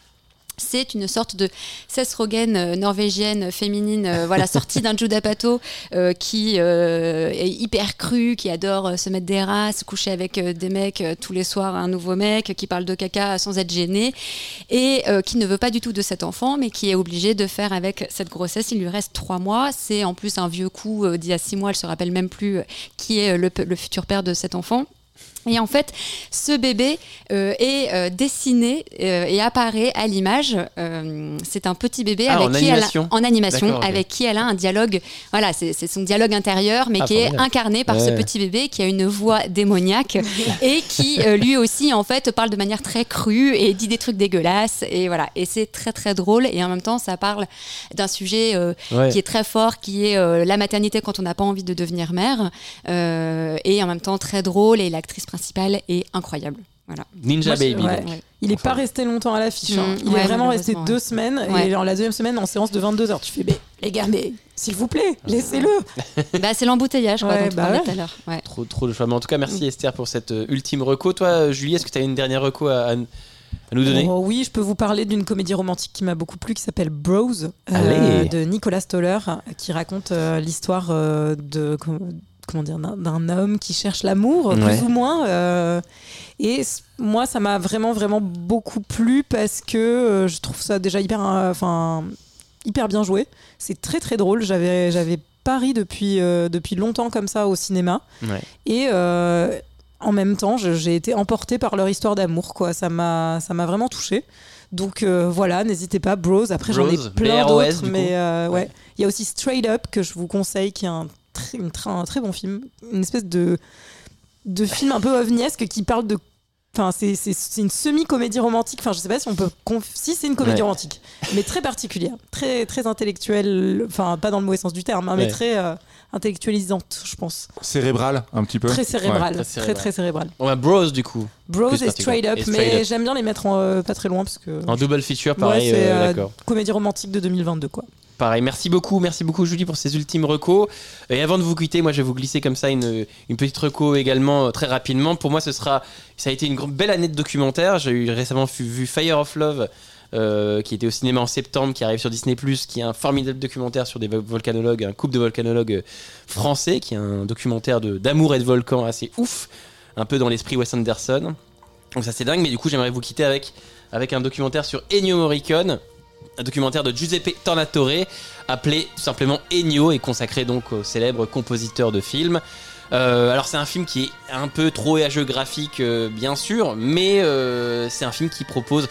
C'est une sorte de Seth Rogen euh, norvégienne féminine, euh, voilà, *laughs* sortie d'un Judah Pato euh, qui euh, est hyper crue, qui adore se mettre des races, coucher avec des mecs tous les soirs, un nouveau mec, qui parle de caca sans être gêné, et qui ne veut pas du tout de cet enfant, mais qui est obligé de faire avec cette grossesse. Il lui reste trois mois. C'est en plus un vieux coup d'il y a six mois. Elle se rappelle même plus qui est le, le futur père de cet enfant. Et en fait, ce bébé euh, est euh, dessiné euh, et apparaît à l'image. C'est un petit bébé Ah, avec en qui elle animation. a, en animation, avec qui elle a un dialogue. Voilà, c'est son dialogue intérieur, mais Ah, qui est incarné par ce petit bébé qui a une voix démoniaque *laughs* et qui lui aussi en fait parle de manière très crue et dit des trucs dégueulasses. Et voilà, et c'est très très drôle. Et en même temps, ça parle d'un sujet Ouais. qui est très fort, qui est la maternité quand on n'a pas envie de devenir mère, et en même temps très drôle. Et l'actrice principale est incroyable. Voilà. Ninja Moi, Baby. ouais. donc. Ouais. Il est pas resté longtemps à l'affiche. hein. Mm, Il ouais, est vraiment resté deux ouais. semaines. Ouais. Et genre la deuxième semaine, en séance de 22 heures, tu fais, mais, les gars, mais s'il vous plaît, laissez-le. *laughs* bah, c'est l'embouteillage quoi, Ouais, dont tu bah ouais. tout à l'heure. Ouais. Trop, trop de choix. Mais en tout cas, merci Esther pour cette euh, ultime reco. Toi, Julie, est-ce que tu as une dernière reco à, à- à nous donner? Oh, oui, je peux vous parler d'une comédie romantique qui m'a beaucoup plu, qui s'appelle Bros, euh, de Nicolas Stoller, qui raconte euh, l'histoire euh, de comment dire d'un- homme qui cherche l'amour, Ouais. plus ou moins. euh, et moi, ça m'a vraiment vraiment beaucoup plu parce que euh, je trouve ça déjà hyper, euh, enfin hyper bien joué. C'est très très drôle. J'avais j'avais pas ri depuis depuis longtemps comme ça au cinéma. Ouais. Et en même temps, j'ai été emportée par leur histoire d'amour, quoi. Ça m'a, ça m'a vraiment touchée. Donc euh, voilà, n'hésitez pas, Bros. Après, j'en ai plein d'autres, mais euh, ouais. Il y a aussi Straight Up que je vous conseille, qui est un, très- une très- un très bon film, une espèce de de film un peu ovniesque qui parle de Enfin, c'est- c'est c'est une semi-comédie romantique. Enfin, je sais pas si on peut. Si, c'est une comédie Ouais. romantique, mais très particulière, très très intellectuelle. Enfin, pas dans le mauvais sens du terme, hein, mais très euh, intellectualisante, je pense. Cérébral, un petit peu. Très cérébral, Très très cérébral. très cérébral. On va Bros du coup. Bros et Straight Up, particulier. Et Straight mais j'aime bien les mettre en, euh, pas très loin parce que. En double feature, Ouais, pareil, c'est euh, euh, d'accord. comédie romantique de 2022 quoi. Pareil, merci beaucoup, merci beaucoup Julie pour ces ultimes recos. Et avant de vous quitter, moi je vais vous glisser comme ça une, petite reco également euh, très rapidement. Pour moi, ça a été une belle année de documentaire. J'ai eu récemment vu, Fire of Love. euh, qui était au cinéma en septembre, qui arrive sur Disney+, qui est un formidable documentaire sur des vo- volcanologues, un couple de volcanologues euh, français, qui est un documentaire d'amour et de volcan assez ouf, un peu dans l'esprit Wes Anderson. Donc ça c'est dingue, mais du coup j'aimerais vous quitter avec, avec un documentaire sur Ennio Morricone, un documentaire de Giuseppe Tornatore appelé tout simplement Ennio et consacré donc au célèbre compositeur de films. Euh, alors c'est un film qui est un peu trop hagiographique euh, bien sûr, mais euh, c'est un film qui propose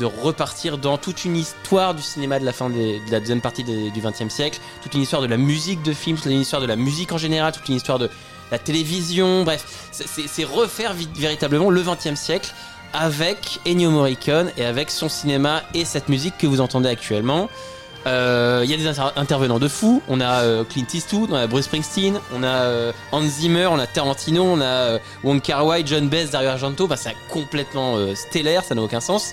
de repartir dans toute une histoire du cinéma de la fin de la deuxième partie du XXe siècle, toute une histoire de la musique de film, toute une histoire de la musique en général, toute une histoire de la télévision, bref, c'est- refaire véritablement le XXe siècle avec Ennio Morricone et avec son cinéma et cette musique que vous entendez actuellement. Euh, Il y a des inter- intervenants de fou. On a euh, Clint Eastwood, on a Bruce Springsteen, on a euh, Hans Zimmer, on a Tarantino, on a euh, Wong Kar Wai, John Bess, Dario Argento. Bah, c'est complètement stellaire, ça n'a aucun sens.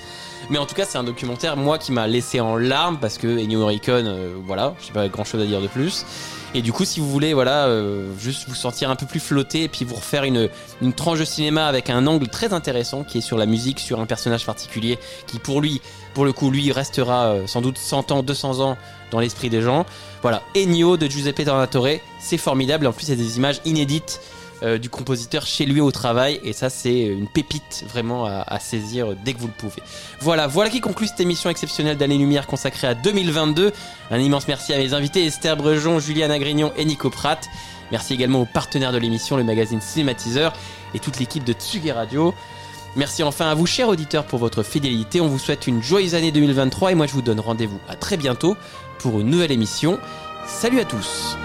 Mais en tout cas, c'est un documentaire moi qui m'a laissé en larmes parce que Ennio Morricone, euh, voilà, j'ai pas grand chose à dire de plus. Et du coup, si vous voulez, voilà, euh, juste vous sentir un peu plus flotté et puis vous refaire une, une tranche de cinéma avec un angle très intéressant qui est sur la musique, sur un personnage particulier qui pour lui, pour le coup, lui restera euh, sans doute 100 ans, 200 ans dans l'esprit des gens. Voilà, Ennio de Giuseppe Tornatore, c'est formidable. En plus, il y a des images inédites euh, du compositeur chez lui au travail. Et ça, c'est une pépite vraiment à, saisir dès que vous le pouvez. Voilà, voilà qui conclut cette émission exceptionnelle d'Année Lumière consacrée à 2022. Un immense merci à mes invités Esther Brejon, Juliane Agrignon et Nico Pratt. Merci également aux partenaires de l'émission, le magazine Cinématiseur et toute l'équipe de Tsugi Radio. Merci enfin à vous, chers auditeurs, pour votre fidélité. On vous souhaite une joyeuse année 2023 et moi je vous donne rendez-vous à très bientôt pour une nouvelle émission. Salut à tous!